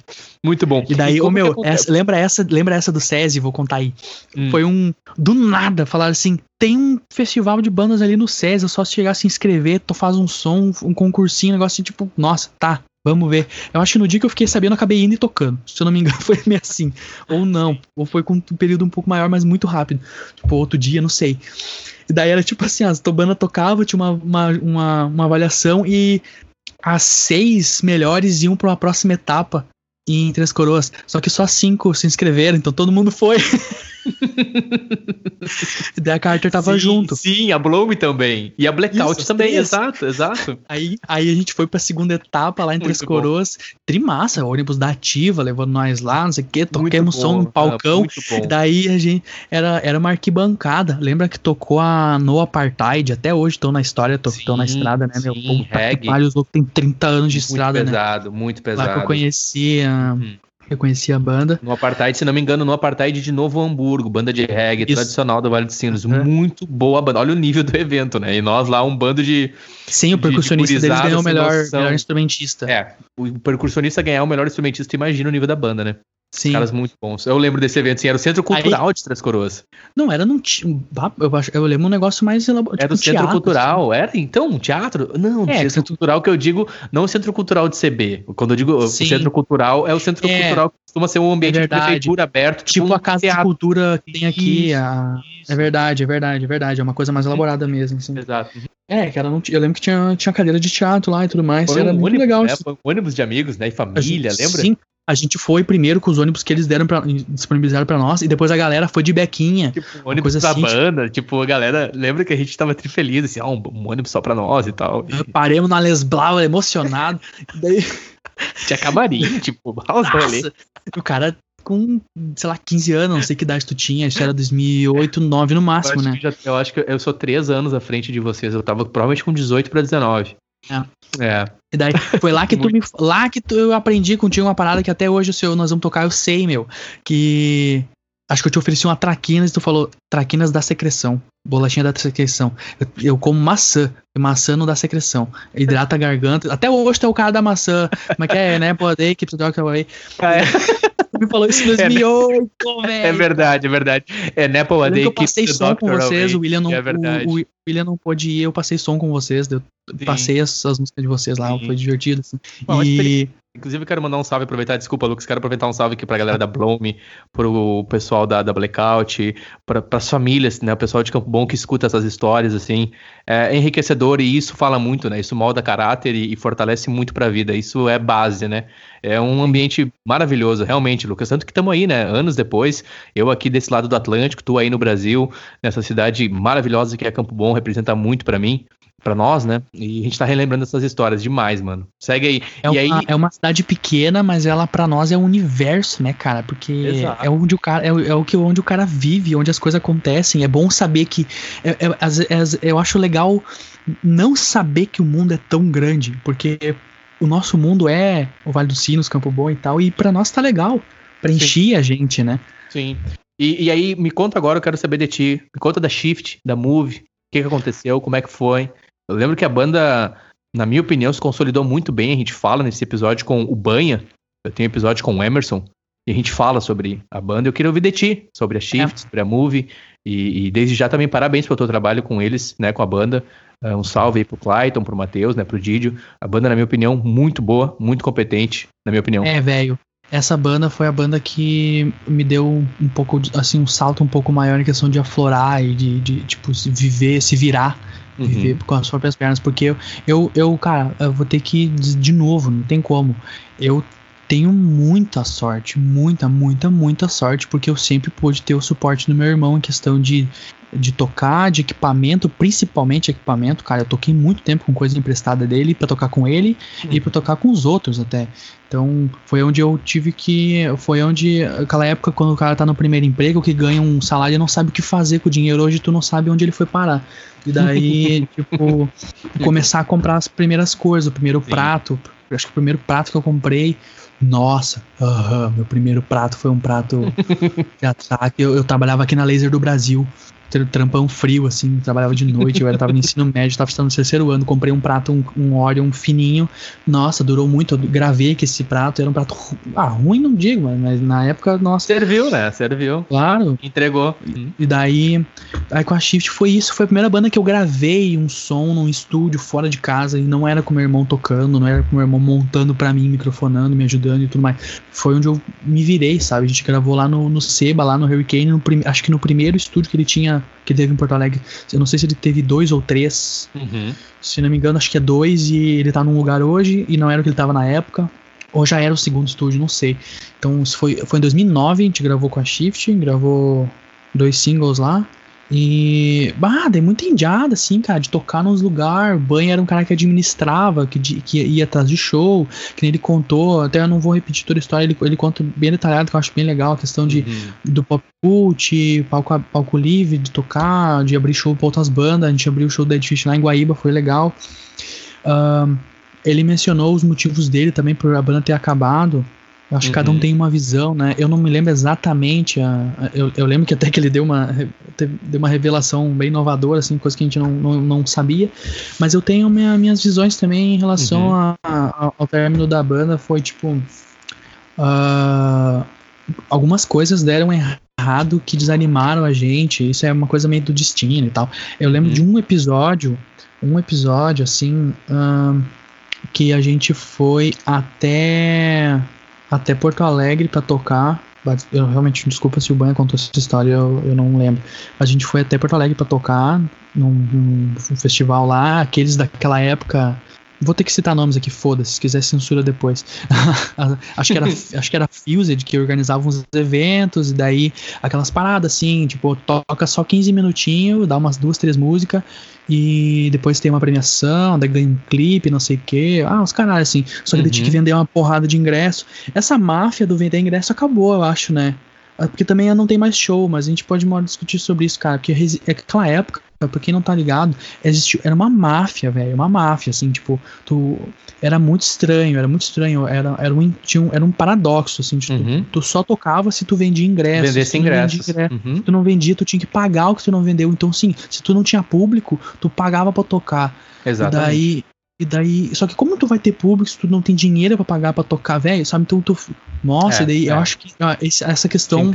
Muito bom. E daí, ô que meu, essa- lembra essa, lembra essa do SESI, vou contar aí. Hum. Foi um. Do nada, falaram assim: tem um festival de bandas ali no é só se chegar a se inscrever, tu faz um som, um concursinho, um negócio assim, tipo, nossa, tá, vamos ver. Eu acho que no dia que eu fiquei sabendo, eu acabei indo e tocando. Se eu não me engano, foi meio assim. Ou não, ou foi com um período um pouco maior, mas muito rápido. Tipo, outro dia, não sei. E daí era tipo assim: as banda tocava, tinha uma, uma, uma, uma avaliação e as seis melhores iam pra uma próxima etapa em Três Coroas. Só que só cinco se inscreveram, então todo mundo foi. e daí a Carter tava Sim, junto. Sim, a Bloom também. E a Blackout Isso, também, exato, exato. Aí, aí a gente foi pra segunda etapa lá em Três Muito. Coroas. Trimassa, ônibus da Ativa, levando nós lá, não sei o Muito toquemos bom, som no ah, palcão. muito bom. Daí a gente era, era uma arquibancada. Lembra que tocou a No Apartheid? Até hoje estão na história, estão na estrada, né, meu? sim, Puta que pariu, os loucos têm 30 anos de muito estrada, né? pesado, muito Lá que eu pesado. conhecia, Uhum. Eu conhecia a banda. No Apartheid, se não me engano, no Apartheid de Novo Hamburgo, banda de reggae Isso. tradicional do Vale dos Sinos. Uhum. Muito boa banda. Olha o nível do evento, né? E nós lá, um bando de. Sem o de- de percussionista deles ganhou o melhor, noção. melhor instrumentista. É, o percussionista ganhar o melhor instrumentista, imagina o nível da banda, né? Sim. Caras muito bons. Eu lembro desse evento, sim, era o Centro Cultural de Três Coroas. Não, era num. Eu, acho- eu lembro um negócio mais elaborado. Era o Centro Cultural, era então um teatro? Não, É, Centro Centro- Cultural que eu digo, não o Centro Cultural de CB. Quando eu digo Sim. Centro Cultural, é o Centro É. Cultural que costuma ser um ambiente É de prefeitura aberto, Tipo um a Casa de teatro. Cultura que tem aqui. Isso, a- isso. É verdade, é verdade, é verdade. É uma coisa mais elaborada mesmo. Assim. Exato. É, cara, não, eu lembro que tinha, tinha cadeira de teatro lá e tudo mais. Foi era um muito ônibus, legal. né? Foi um ônibus de amigos, né? E família, gente- lembra? Sim, a gente foi primeiro com os ônibus que eles deram pra, disponibilizaram pra nós e depois a galera foi de bequinha. Tipo, um ônibus da assim, banda, tipo, a galera, lembra que a gente tava trifeliz, assim, ó, um, um ônibus só pra nós e tal. E Paremos na Les Blau, emocionado. Daí, tinha camarim, tipo, nossa, o cara com, sei lá, 15 anos, não sei que idade tu tinha, isso era 2008, 2009 no Eu máximo, acho, né? já- eu acho que eu sou três anos à frente de vocês. Eu tava provavelmente com 18 pra 19. É. É. E daí foi lá que tu me. Lá que tu, eu aprendi contigo uma parada que até hoje se eu- nós vamos tocar, eu sei, meu. Que. Acho que eu te ofereci uma traquinas e tu falou traquinas da secreção. Bolachinha da secreção. Eu, eu como maçã. Maçã não dá secreção. Hidrata a garganta. Até hoje tá o cara da maçã. Como é que é, né? Pô, day, keep the doctor away. Me falou isso em 2008, velho. É verdade, é verdade. É Nepo Eu a lembro Day que eu passei the som com vocês, away. o William não, É verdade. o, o William não pôde ir, eu passei som com vocês, eu Sim. passei as, as músicas de vocês lá, Sim. foi divertido. Assim. Bom, e Inclusive, eu quero mandar um salve, aproveitar, desculpa, Lucas, quero aproveitar um salve aqui pra galera da Bloom, pro pessoal da, da Blackout, pra, pras famílias, né, o pessoal de Campo Bom que escuta essas histórias, assim, é enriquecedor e isso fala muito, né, isso molda caráter e, e fortalece muito pra vida, isso é base, né, é um ambiente maravilhoso, realmente, Lucas, tanto que estamos aí, né, anos depois, eu aqui desse lado do Atlântico, tu aí no Brasil, nessa cidade maravilhosa que é Campo Bom, representa muito pra mim, pra nós, né, e a gente tá relembrando essas histórias demais, mano. Segue aí. é, e uma, aí, é uma cidade pequena, mas ela pra nós é um universo, né, cara? Porque Exato. é onde o cara é, o- é o que onde o cara vive, onde as coisas acontecem. É bom saber que é- é- eu acho legal não saber que o mundo é tão grande, porque o nosso mundo é o Vale dos Sinos, Campo Bom e tal, e pra nós tá legal, preencher a gente, né? Sim. E, e aí, me conta agora, eu quero saber de ti. Me conta da Shift, da Move, o que, que aconteceu, como é que foi. Eu lembro que a banda, na minha opinião, se consolidou muito bem. A gente fala nesse episódio com o Banha. Eu tenho episódio com o Emerson. e a gente fala sobre a banda. Eu queria ouvir de ti, sobre a Shift, é. sobre a Movie, e, e, desde já também parabéns pelo teu trabalho com eles, né, com a banda. Uh, um salve aí pro Clayton, pro Matheus, né, pro Didio. A banda, na minha opinião, muito boa, muito competente, na minha opinião. É, velho. Essa banda foi a banda que me deu um pouco, assim, um salto um pouco maior em questão de aflorar e de, de tipo, viver, se virar uhum. viver com as próprias pernas, porque eu, eu, eu, cara, eu vou ter que de novo, não tem como. Eu tenho muita sorte, muita, muita, muita sorte, porque eu sempre pude ter o suporte do meu irmão em questão de de tocar, de equipamento, principalmente equipamento, cara. Eu toquei muito tempo com coisa emprestada dele para tocar com ele e para tocar com os outros até. Então foi onde eu tive que. Foi onde. Aquela época, quando o cara tá no primeiro emprego, que ganha um salário e não sabe o que fazer com o dinheiro. Hoje tu não sabe onde ele foi parar. E daí, tipo, começar a comprar as primeiras coisas, o primeiro Sim. prato. Acho que o primeiro prato que eu comprei nossa, uh -huh, meu primeiro prato foi um prato de ataque. Eu, eu, trabalhava aqui na Laser do Brasil trampão frio, assim, trabalhava de noite, eu era, tava no ensino médio, tava estudando no terceiro ano, comprei um prato, um, um Orion fininho, nossa, durou muito, eu gravei que esse prato era um prato, ah, ruim não digo, mas na época, nossa. Serviu, né, serviu. Claro. Entregou. E, e daí, aí com a Shift foi isso, foi a primeira banda que eu gravei um som num estúdio fora de casa, e não era com meu irmão tocando, não era com meu irmão montando pra mim, microfonando, me ajudando e tudo mais, foi onde eu me virei, sabe, a gente gravou lá no, no Seba, lá no Hurricane, no acho que no primeiro estúdio que ele tinha que teve em Porto Alegre. Eu não sei se ele teve dois ou três. Uhum. Se não me engano, acho que é dois e ele tá num lugar hoje e não era o que ele tava na época. Ou já era o segundo estúdio, não sei. Então, isso foi, foi em 2009, a gente gravou com a Shift, gravou dois singles lá. E, bah, dei muita indiada, assim, cara, de tocar nos lugares. O Banho era um cara que administrava, que, que ia atrás de show, que nem ele contou. Até eu não vou repetir toda a história, ele, ele conta bem detalhado, que eu acho bem legal, a questão de, uhum. do pop cult, palco, palco livre, de tocar, de abrir show pra outras bandas. A gente abriu o show da Edfish lá em Guaíba, foi legal. Uh, ele mencionou os motivos dele também por a banda ter acabado. Eu acho uhum. que cada um uhum. tem uma visão, né? Eu não me lembro exatamente. A, a, eu, eu, lembro que até que ele deu uma, deu uma revelação bem inovadora, assim, coisa que a gente não, não, não sabia. Mas eu tenho minha, minhas visões também em relação uhum. a, ao término da banda. Foi tipo. Uh, algumas coisas deram errado que desanimaram a gente. Isso é uma coisa meio do destino e tal. Eu lembro uhum. de um episódio, um episódio assim, uh, que a gente foi até até Porto Alegre para tocar. Eu realmente, desculpa se o Banha contou essa história, eu, eu não lembro. A gente foi até Porto Alegre para tocar num, num, festival lá, aqueles daquela época Vou ter que citar nomes aqui, foda-se, se quiser censura depois. acho, que era, acho que era Fused que organizava uns eventos, e daí aquelas paradas assim, tipo, toca só 15 minutinhos, dá umas duas, três músicas, e depois tem uma premiação, daí ganha um clipe, não sei o quê. Ah, uns canais assim. Só que uhum. tinha que vender uma porrada de ingresso. Essa máfia do vender ingresso acabou, eu acho, né? É porque também não tem mais show, mas a gente pode discutir sobre isso, cara. Porque é aquela época pra quem não tá ligado, existiu, era uma máfia, velho, uma máfia, assim, tipo, tu, era muito estranho, era muito estranho, era, era, um, tinha um, era um paradoxo, assim, tipo, uhum. tu, tu, só tocava se tu vendia ingressos. Vendesse ingressos. Ingresso, uhum. Se tu não vendia, tu tinha que pagar o que tu não vendeu, então, sim, se tu não tinha público, tu pagava pra tocar. Exatamente. E daí, e daí, só que como tu vai ter público se tu não tem dinheiro para pagar para tocar, velho, sabe? Então tu, nossa, é, daí é. eu acho que ah, essa questão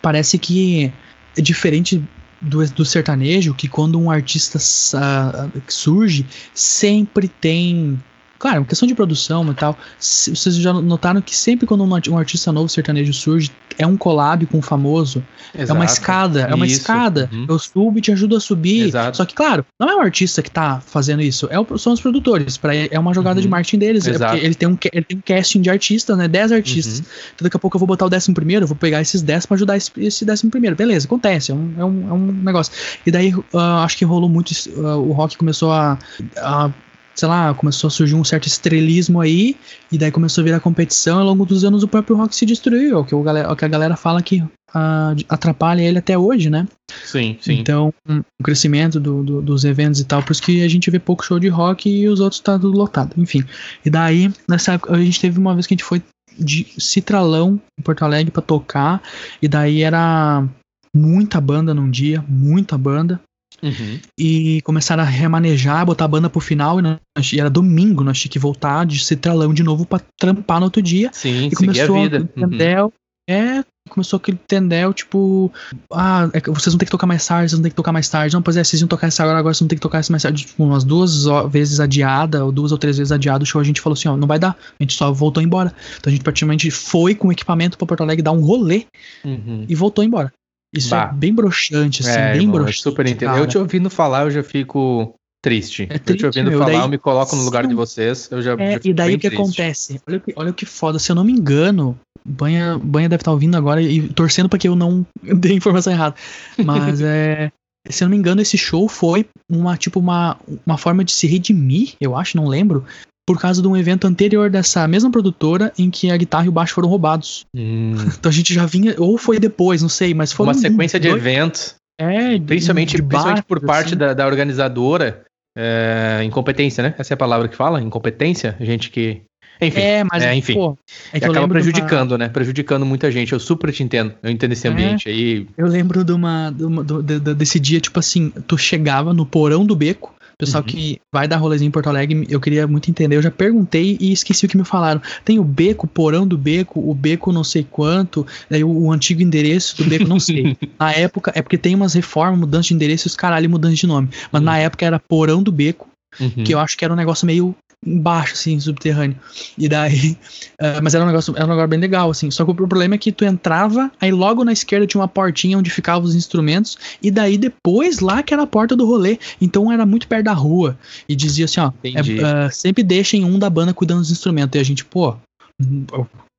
parece que é diferente do, do sertanejo que quando um artista uh, surge, sempre tem Claro, uma questão de produção e tal. Vocês já notaram que sempre quando um artista novo sertanejo surge, é um collab com o um famoso. Exato. É uma escada, é uma isso. escada. Uhum. Eu subo e te ajudo a subir. Exato. Só que, claro, não é o artista que tá fazendo isso, é o, são os produtores. Pra, é uma jogada uhum. de marketing deles. É porque ele tem, um, ele tem um casting de artistas, né? 10 artistas. Uhum. Então daqui a pouco eu vou botar o décimo primeiro, vou pegar esses 10 pra ajudar esse, esse décimo primeiro. Beleza, acontece, é um, é um, é um negócio. E daí uh, acho que rolou muito. Uh, o rock começou a, a sei lá, começou a surgir um certo estrelismo aí, e daí começou a virar competição, e ao longo dos anos o próprio rock se destruiu, é o que, o galera, o que a galera fala que uh, atrapalha ele até hoje, né? Sim, sim. Então, um, o crescimento do, do, dos eventos e tal, por isso que a gente vê pouco show de rock e os outros tá tudo lotado, enfim. E daí, nessa época, a gente teve uma vez que a gente foi de Citralão em Porto Alegre para tocar, e daí era muita banda num dia, muita banda. Uhum. E começaram a remanejar, botar a banda pro final. E, nós, e era domingo, nós tínhamos que voltar de Citralão de novo pra trampar no outro dia. Sim, e começou a vida. Uhum. É, começou aquele tendel, tipo, ah, é vocês vão ter que tocar mais tarde, vocês vão ter que tocar mais tarde. Não, pois é, vocês iam tocar essa agora, agora vocês vão ter que tocar essa mais tarde. Tipo, umas duas vezes adiada, ou duas ou três vezes adiado o show, a gente falou assim, ó, não vai dar. A gente só voltou embora. Então a gente praticamente foi com o equipamento pra Porto Alegre dar um rolê uhum. e voltou embora. Isso bah. é bem broxante, assim, é, bem irmão, broxante. Super entendo. Eu te ouvindo falar, eu já fico triste. É triste eu te ouvindo meu, falar, daí, eu me coloco no lugar de vocês, eu já, é, já E daí o que triste. acontece? Olha, que, olha que foda, se eu não me engano, Banha, Banha deve estar tá ouvindo agora e torcendo para que eu não dê informação errada. Mas é. Se eu não me engano, esse show foi uma, tipo, uma, uma forma de se redimir, eu acho, não lembro, por causa de um evento anterior dessa mesma produtora em que a guitarra e o baixo foram roubados. Hum. Então a gente já vinha, ou foi depois, não sei, mas foi uma sequência de eventos. É, principalmente, de principalmente por parte assim. da, da organizadora, é, incompetência, né? Essa é a palavra que fala? Incompetência? Gente que enfim, é, mas, é, enfim. Pô, é que acaba prejudicando, uma... né? Prejudicando muita gente. Eu super te entendo. Eu entendo esse é. ambiente é, aí. Eu lembro de uma, de uma de, de, desse dia, tipo assim, tu chegava no porão do beco, Pessoal uhum. que vai dar rolezinho em Porto Alegre, eu queria muito entender. Eu já perguntei e esqueci o que me falaram. Tem o beco, o porão do beco, o beco não sei quanto, daí o, o antigo endereço do beco, não sei. na época, é porque tem umas reformas, mudança de endereço e os caralho mudança de nome. Mas uhum. na época era porão do beco, Uhum. que eu acho que era um negócio meio embaixo, assim, subterrâneo. E daí. Uh, mas era um, negócio, era um negócio bem legal, assim. Só que o problema é que tu entrava, aí logo na esquerda tinha uma portinha onde ficavam os instrumentos, e daí depois lá que era a porta do rolê. Então era muito perto da rua. E dizia assim, ó, é, uh, sempre deixem um da banda cuidando dos instrumentos. E a gente, pô,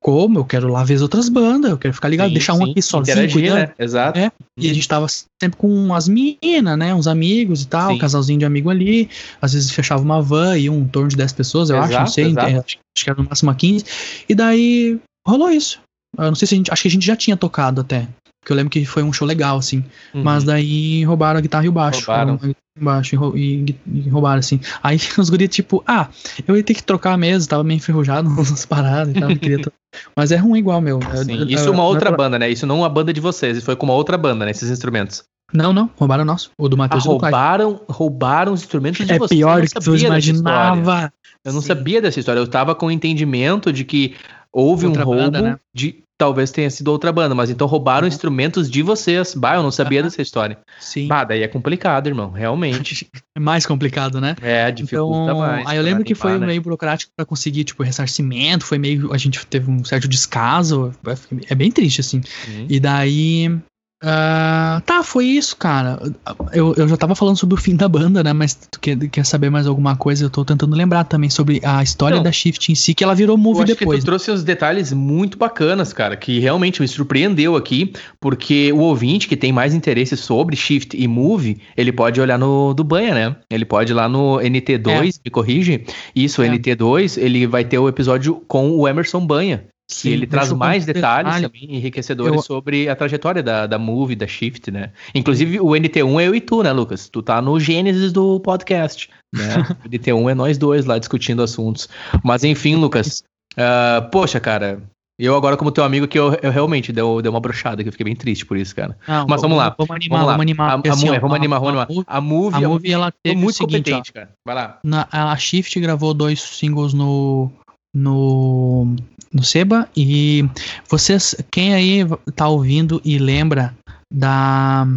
como, eu quero lá ver as outras bandas, eu quero ficar ligado, sim, deixar sim. um aqui sozinho cuidando. Né? Exato. É, e a gente tava sempre com umas meninas, né, uns amigos e tal, sim. um casalzinho de amigo ali, às vezes fechava uma van e um torno de 10 pessoas, eu exato, acho, não sei, acho, acho que era no máximo 15, e daí rolou isso. Eu não sei se a gente, acho que a gente já tinha tocado até, porque eu lembro que foi um show legal, assim. Uhum. Mas daí roubaram a guitarra e o baixo. Roubaram. Baixo e, e, e, roubaram, assim. Aí os guris, tipo, ah, eu ia ter que trocar mesmo, tava meio enferrujado nas paradas e tal, queria Mas é ruim igual, meu. Sim, isso é uma outra banda, né? Isso não é uma banda de vocês, foi com uma outra banda, né? Esses instrumentos. Não, não, roubaram o nosso, o do Matheus ah, roubaram, roubaram os instrumentos de é vocês. É pior do que tu imaginava. Eu não Sim. sabia dessa história. Eu tava com o entendimento de que houve outra um roubo banda, né? de talvez tenha sido outra banda, mas então roubaram uhum. instrumentos de vocês. Bah, eu não sabia uhum. dessa história. Sim. Bah, daí é complicado, irmão, realmente. É mais complicado, né? É, dificulta então, mais. Aí eu lembro que foi né? meio burocrático para conseguir, tipo, ressarcimento, foi meio, a gente teve um certo descaso, é bem triste, assim. Uhum. E daí, Uh, tá, foi isso, cara. Eu, eu já tava falando sobre o fim da banda, né? Mas tu quer, quer saber mais alguma coisa? Eu tô tentando lembrar também sobre a história Não, da Shift em si, que ela virou movie depois. Que tu trouxe uns detalhes muito bacanas, cara, que realmente me surpreendeu aqui, porque o ouvinte que tem mais interesse sobre Shift e Move, ele pode olhar no do banha, né? Ele pode ir lá no NT2, é. me corrige. Isso, é. NT2, ele vai ter o episódio com o Emerson Banha. Sim, ele traz mais detalhes detalhe. também enriquecedores eu... sobre a trajetória da, da Move, da Shift, né? Inclusive o NT1 é eu e tu, né, Lucas? Tu tá no gênesis do podcast, né? o NT1 é nós dois lá discutindo assuntos. Mas enfim, Lucas, uh, poxa, cara, eu agora, como teu amigo, que eu, eu realmente deu, deu uma brochada, que eu fiquei bem triste por isso, cara. Não, Mas vamos, lá. Vamos animar, vamos, lá. vamos animar. A, a, assim, ó, vamos animar, vamos animar. A Move, a Move ela teve muito seguinte, competente, ó, cara. Vai lá. Na, a Shift gravou dois singles no, no, no Seba. E vocês, quem aí tá ouvindo e lembra da.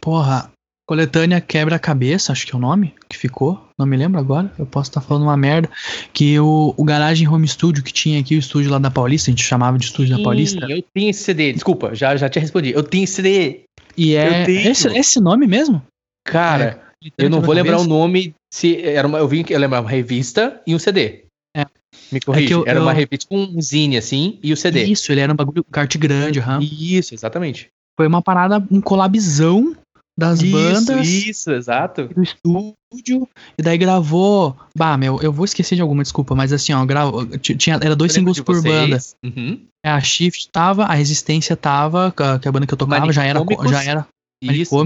Porra, coletânea Quebra-Cabeça, acho que é o nome que ficou. Não me lembro agora, eu posso estar tá falando uma merda. Que o, o Garagem Home Studio que tinha aqui, o estúdio lá da Paulista, a gente chamava de estúdio Sim, da Paulista. Eu tinha esse CD, desculpa, já, já te respondi. Eu tinha esse CD. E é esse, esse nome mesmo? Cara, é, eu não vou lembrar o nome. Se era uma, eu vim eu lembrar uma revista e um CD. É. Me corrige. É eu, era eu... uma revista com um zine, assim, e o CD. Isso, ele era um bagulho kart grande, aham. Isso, exatamente. Foi uma parada, um collabzão das isso, bandas. Isso, exato. Do estúdio. E daí gravou. Bah, meu, eu vou esquecer de alguma desculpa, mas assim, ó, gravou, tinha, era dois singles por banda. Uhum. É, a Shift tava, a Resistência tava, que é a banda que eu tocava, já era. Já era. Isso.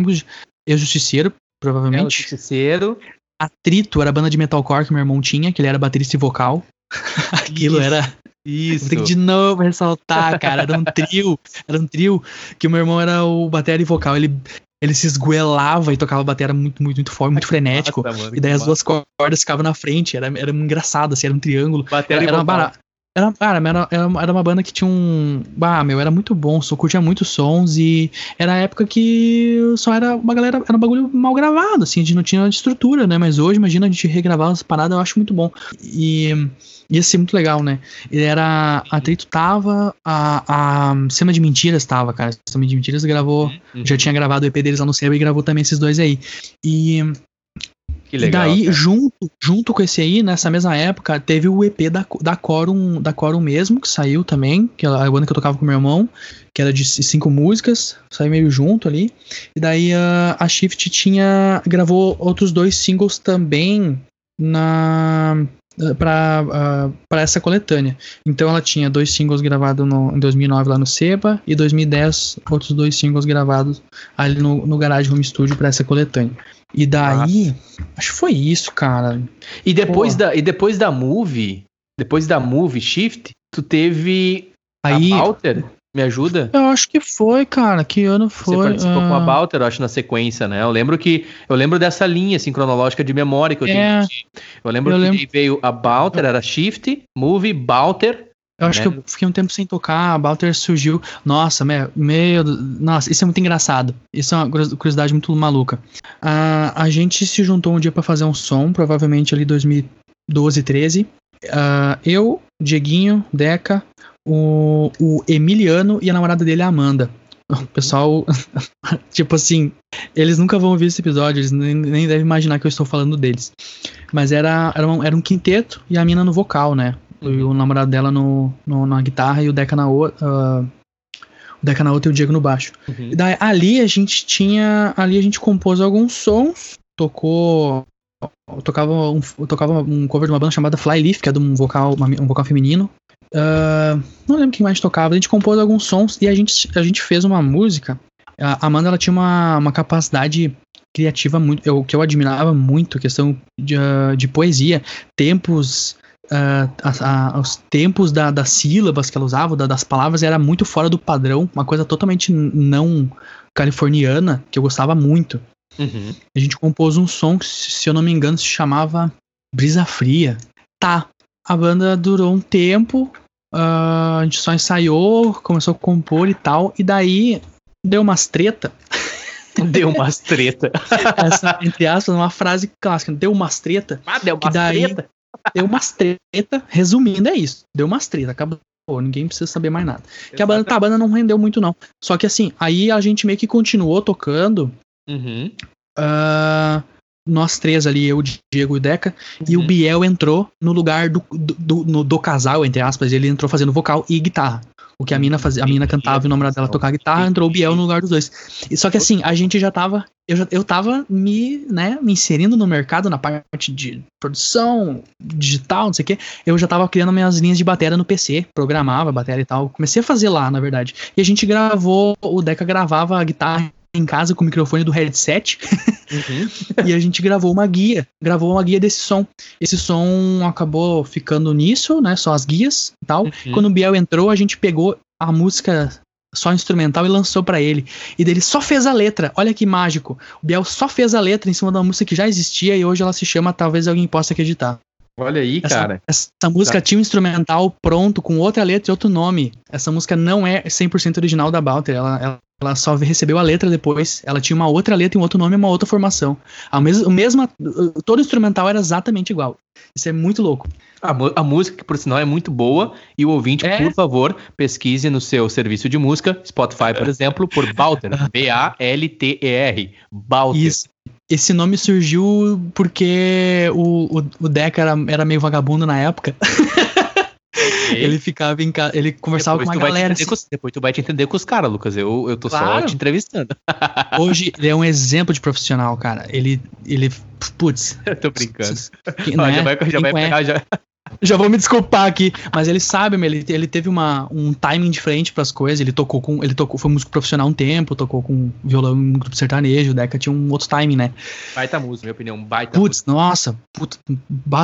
Eu Justiceiro, provavelmente. É, o Justiceiro. Atrito era a banda de metalcore que meu irmão tinha, que ele era baterista e vocal. Aquilo Isso. era. Isso. Tem que de novo ressaltar, cara. Era um trio. Era um trio que o meu irmão era o bateria e vocal. Ele, ele se esguelava e tocava bateria muito, muito, muito forte, muito frenético. Massa, mano, e daí as duas cordas ficavam na frente. Era, era engraçado, assim, era um triângulo. Bateria era, era uma barata. Era, cara, era, era uma banda que tinha um. Ah, meu, era muito bom, só curtia muitos sons e era a época que só era uma galera, era um bagulho mal gravado, assim, a gente não tinha estrutura, né? Mas hoje, imagina a gente regravar as paradas, eu acho muito bom. E ia ser muito legal, né? Ele era. A Trito tava, a, a Cena de Mentiras tava, cara. Cena de Mentiras gravou, uhum. já tinha gravado o EP deles lá no Cérebro e gravou também esses dois aí. E que legal. E daí, cara. junto, junto com esse aí, nessa mesma época, teve o EP da, da Corum, da Corum mesmo, que saiu também, que é a banda que eu tocava com meu irmão, que era de cinco músicas, saiu meio junto ali. E daí uh, a Shift tinha. gravou outros dois singles também na para uh, para essa coletânea. Então ela tinha dois singles gravados no, em 2009 lá no Seba e 2010 outros dois singles gravados ali no, no Garage Home Studio para essa coletânea. E daí, ah. acho que foi isso, cara. E depois da e depois da Movie, depois da Movie Shift, tu teve aí, a Walter me ajuda? Eu acho que foi, cara. Que ano foi? Você participou com a Balter, eu acho, na sequência, né? Eu lembro que. Eu lembro dessa linha, assim, cronológica de memória que eu é, tenho. Eu lembro eu que lembro... veio a Balter, era Shift, Movie, Balter. Eu acho né? que eu fiquei um tempo sem tocar, a Balter surgiu. Nossa, meu, meu. Nossa, isso é muito engraçado. Isso é uma curiosidade muito maluca. Uh, a gente se juntou um dia para fazer um som, provavelmente ali 2012, 13. Uh, eu, Dieguinho, Deca, o, o Emiliano e a namorada dele, a Amanda. O pessoal, tipo assim, eles nunca vão ouvir esse episódio, eles nem, nem devem imaginar que eu estou falando deles. Mas era, era, um, era um quinteto e a mina no vocal, né? Uhum. O namorado dela no, no, na guitarra e o Deca na outra. Uh, o Deca na outra e o Diego no baixo. Uhum. E daí, ali a gente tinha. Ali a gente compôs alguns sons, tocou. Tocava um, tocava um cover de uma banda chamada Flyleaf, que é de um vocal, uma, um vocal feminino. Uh, não lembro quem mais tocava. A gente compôs alguns sons e a gente, a gente fez uma música. A Amanda ela tinha uma, uma capacidade criativa muito, eu, que eu admirava muito, questão de, uh, de poesia, tempos, uh, a, a, os tempos da, das sílabas que ela usava, da, das palavras, era muito fora do padrão, uma coisa totalmente não californiana, que eu gostava muito. Uhum. A gente compôs um som que, se eu não me engano, se chamava Brisa Fria. Tá, a banda durou um tempo, Uh, a gente só ensaiou, começou a compor e tal, e daí deu umas treta. deu umas treta. Essa, entre aspas, uma frase clássica. Deu umas treta. Ah, deu umas daí, treta. Deu umas treta. Resumindo, é isso. Deu umas treta. Acabou. Ninguém precisa saber mais nada. Exatamente. Que a banda, tá, a banda não rendeu muito, não. Só que assim, aí a gente meio que continuou tocando. Uhum. Uh, nós três ali, eu, Diego e o Deca, uhum. e o uhum. Biel entrou no lugar do, do, do, do, casal, entre aspas, ele entrou fazendo vocal e guitarra. O que a mina fazia, a mina cantava e o namorado dela tocava guitarra, entrou o Biel no lugar dos dois. E, só que assim, a gente já tava, eu, já, eu tava me, né, me inserindo no mercado, na parte de produção, digital, não sei o que, eu já tava criando minhas linhas de bateria no PC, programava bateria e tal, comecei a fazer lá, na verdade. E a gente gravou, o Deca gravava a guitarra em casa com o microfone do headset uhum. e a gente gravou uma guia, gravou uma guia desse som. Esse som acabou ficando nisso, né? Só as guias e tal. Uhum. Quando o Biel entrou, a gente pegou a música só instrumental e lançou para ele. E dele só fez a letra. Olha que mágico. O Biel só fez a letra em cima da música que já existia e hoje ela se chama Talvez Alguém Possa Acreditar. Olha aí, essa, cara. Essa, música tá. tinha um instrumental pronto com outra letra e outro nome. Essa música não é 100% original da Balter. Ela, ela, ela, só recebeu a letra depois. Ela tinha uma outra letra e um outro nome e uma outra formação. A mes, mesma, todo o instrumental era exatamente igual. Isso é muito louco. A, a música, que por sinal é muito boa, e o ouvinte, é. por favor, pesquise no seu serviço de música, Spotify, por exemplo, por Balter. B-A-L-T-E-R. Balter. Isso. Esse nome surgiu porque o, o, o Deca era, era meio vagabundo na época. ele ficava em casa, ele conversava depois com a galera. Assim. Com, depois tu vai te entender com os caras, Lucas. Eu, eu tô claro. só te entrevistando. Hoje ele é um exemplo de profissional, cara. Ele. ele putz. Eu tô brincando. Né? Ó, já vai, já vai pegar, já, já vou me desculpar aqui, mas ele sabe, ele, ele teve uma, um timing diferente para as coisas. Ele tocou com, ele tocou, foi músico profissional um tempo, tocou com violão em um grupo sertanejo. O Deca tinha um outro timing, né? Baita música, minha opinião, baita. Putz, nossa, puta,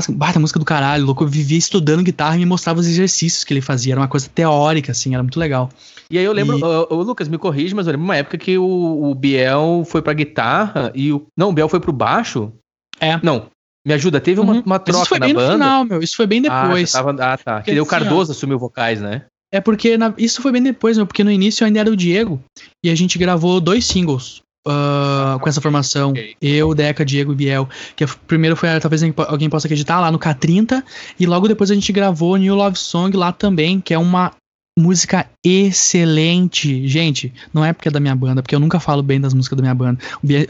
baita música do caralho. Louco, eu vivia estudando guitarra e me mostrava os exercícios que ele fazia. Era uma coisa teórica, assim, era muito legal. E aí eu lembro, e... uh, Lucas, me corrige, mas eu lembro uma época que o, o Biel foi pra guitarra e o. Não, o Biel foi pro baixo. É. Não, Me ajuda, teve uma, Uhum. uma troca isso foi na bem no banda? final, meu. Isso foi bem depois. Ah, tava, ah, tá. Que daí o assim, ó. Cardoso assumiu vocais, né? É porque na- isso foi bem depois, meu, porque no início ainda era o Diego e a gente gravou dois singles ah, com essa formação. ok. Eu, Deca, Diego e Biel. Que a- primeiro foi, talvez alguém possa acreditar, lá no K30. E logo depois a gente gravou New Love Song lá também, que é uma música excelente. Gente, não é porque é da minha banda, porque eu nunca falo bem das músicas da minha banda.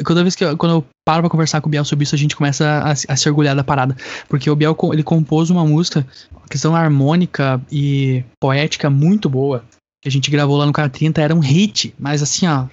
Toda vez que eu, quando eu paro pra conversar com o Biel sobre isso, a gente começa a, a se orgulhar da parada. Porque o Biel ele compôs uma música, questão harmônica e poética muito boa. Que a gente gravou lá no K30, era um hit, mas assim, ó,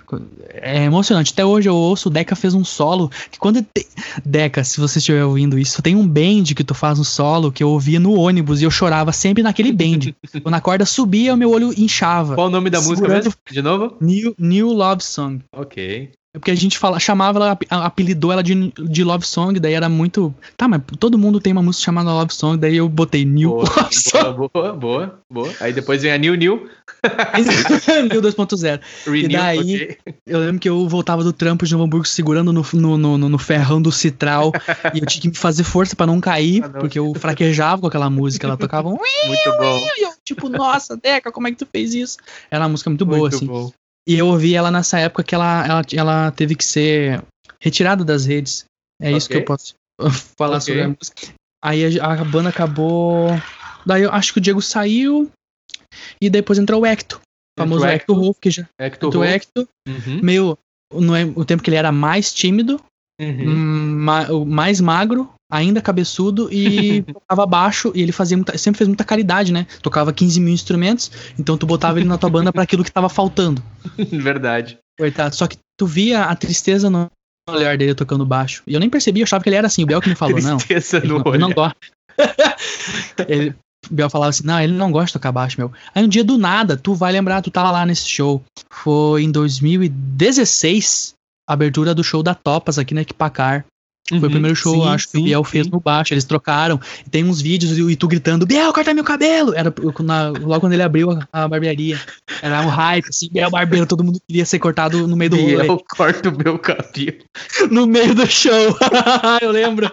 é emocionante. Até hoje eu ouço, o Deca fez um solo, que quando te... Deca, se você estiver ouvindo isso, tem um bend que tu faz no solo, que eu ouvia no ônibus, e eu chorava sempre naquele bend. quando a corda subia, o meu olho inchava. Qual o nome da música mesmo? De novo? New, New Love Song. Ok. É porque a gente fala, chamava ela, ap- apelidou ela de, de Love Song, daí era muito. Tá, mas todo mundo tem uma música chamada Love Song, daí eu botei New Boa, Love Song. boa, boa, boa, boa. Aí depois vem a New New. New 2.0. Renew, daí- ok. Eu lembro que eu voltava do trampo de Novo Hamburgo segurando no, no, no, no ferrão do Citral e eu tinha que me fazer força pra não cair, Ah, não. porque eu fraquejava com aquela música. Ela tocava um. Muito bom. E eu, tipo, nossa, Deca, como é que tu fez isso? Era uma música muito boa, Muito assim. bom. E eu ouvi ela nessa época que ela, ela, ela teve que ser retirada das redes. É isso que eu posso falar Ok. sobre a música. Aí a, a banda acabou. Daí eu acho que o Diego saiu. E depois entrou o Hector. O famoso Hector Wolf, que já. Hector Entrou o Wolf. Hector. Uhum, Meio. No, é- o tempo que ele era mais tímido, uhum. hum, ma- mais magro, ainda cabeçudo e tocava baixo. E ele fazia muita, sempre fez muita caridade, né? Tocava 15 mil instrumentos. Então tu botava ele na tua banda pra aquilo que tava faltando. Verdade. Coitado. Só que tu via a tristeza no olhar dele tocando baixo. E eu nem percebi, eu achava que ele era assim. O Biel que me falou, não. Tristeza no não, não gosta. ele, o Biel falava assim, não, ele não gosta de tocar baixo, meu. Aí um dia do nada, tu vai lembrar, tu tava lá nesse show. Foi em 2016, a abertura do show da Topas aqui na Equipacar. Foi o Uhum, primeiro show, sim, acho, que o sim, Biel sim. fez no baixo. Eles trocaram. E tem uns vídeos e tu gritando, Biel, corta meu cabelo! Era na- logo quando ele abriu a, a barbearia. Era um hype, assim, Biel barbeiro, todo mundo queria ser cortado no meio do rolê. Biel corta o meu cabelo. No meio do show. eu lembro.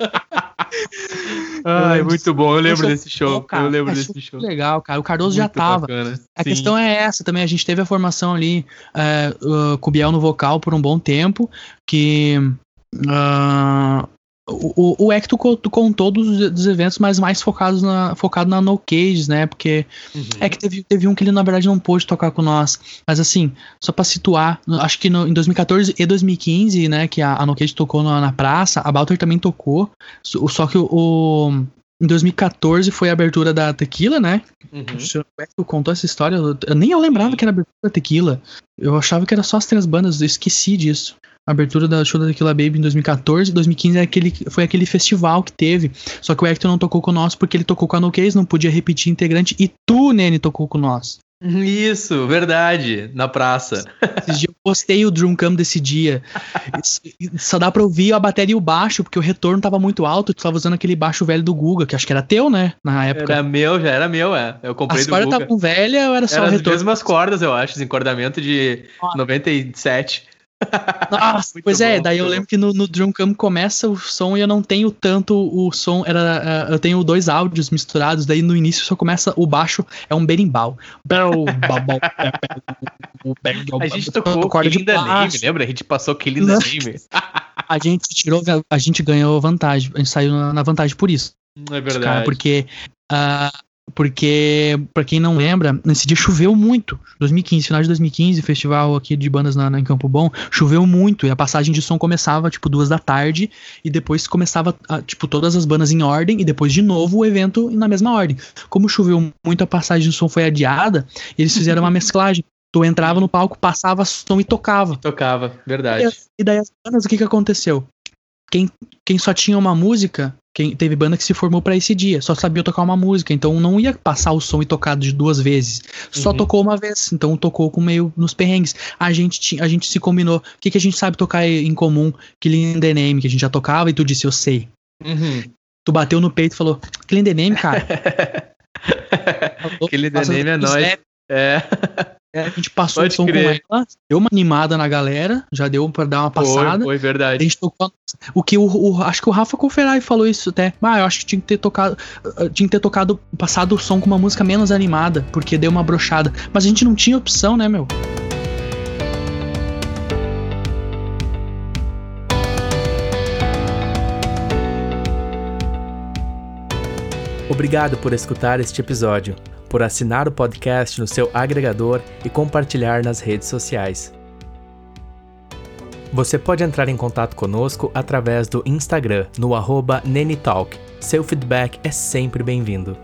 Ai, muito bom. Eu lembro show desse show. Cara, Eu lembro é desse show. Legal, cara. O Cardoso já Muito tava. bacana. A Sim. questão é essa também. A gente teve a formação ali é, uh, com o Biel no vocal por um bom tempo. Que. Ah, o, o, o Hector co- contou dos, dos eventos, mas mais focados na, focado na No Cages, né? Porque Uhum. é que teve, teve um que ele, na verdade, não pôde tocar com nós. Mas assim, só pra situar, acho que no- em 2014 e 2015, né, que a, a No Cage tocou na, na praça, a Balter também tocou. Só, só que o, o- Em 2014 foi a abertura da Tequila, né? Uhum. O Hector contou essa história. eu- eu nem eu lembrava que era a abertura da Tequila. Eu achava que era só as três bandas, eu esqueci disso. A abertura da show da Tequila Baby em 2014, 2015 é aquele, foi aquele festival que teve. Só que o Hector não tocou com nós porque ele tocou com a No Case, não podia repetir integrante. E tu, Nene, tocou com nós. Isso, verdade. Na praça. Esses dias eu postei o Drum Cam desse dia. Só dá pra ouvir a bateria e o baixo, porque o retorno tava muito alto. Tu tava usando aquele baixo velho do Guga, que acho que era teu, né? Na época. Era meu, já era meu, é. Eu comprei As do cordas Guga. estavam velhas ou era só Era o as retorno? mesmas cordas, eu acho. Desencordamento de Ah. 97. Nossa, pois é, bom, daí eu muito lembro que no, no Drumcam começa o som e eu não tenho tanto o som, era, eh, eu tenho dois áudios misturados, daí no início só começa o baixo, é um berimbau. A gente tocou corda de Name, lembra? A gente passou the Não. Name. A gente tirou, a gente ganhou vantagem, a gente saiu na, vantagem por isso. É verdade. Cara, porque. ah, porque, pra quem não lembra, nesse dia choveu muito. 2015, final de 2015, festival aqui de bandas na, na- em Campo Bom, choveu muito. E a passagem de som começava, tipo, duas da tarde. E depois começava, ah, tipo, todas as bandas em ordem. E depois, de novo, o evento na mesma ordem. Como choveu muito, a passagem de som foi adiada. Eles fizeram uma mesclagem. Tu entrava no palco, passava som e tocava. Tocava, verdade. E daí as bandas, o que que aconteceu? Quem, quem só tinha uma música, quem teve banda que se formou pra esse dia, só sabia tocar uma música, então não ia passar o som e tocar de duas vezes. Só Uhum. tocou uma vez, então tocou com meio nos perrengues. A gente tinha, a gente se combinou. O que que a gente sabe tocar em comum? Killing the Name, que a gente já tocava e tu disse eu sei. Uhum. Tu bateu no peito e falou: "Killing the Name, cara". Killing the Faça Name é nóis. É. É, a gente passou Pode o som crer. com ela, deu uma animada na galera, já deu pra dar uma passada. Foi, foi verdade. A gente tocou, o que o, o, acho que o Rafa Conferai falou isso até. Ah, eu acho que tinha que ter tocado, uh, tinha que ter tocado, passado o som com uma música menos animada, porque deu uma brochada. Mas a gente não tinha opção, né, meu? Obrigado por escutar este episódio por assinar o podcast no seu agregador e compartilhar nas redes sociais. Você pode entrar em contato conosco através do Instagram no arroba Nenitalk. Seu feedback é sempre bem-vindo.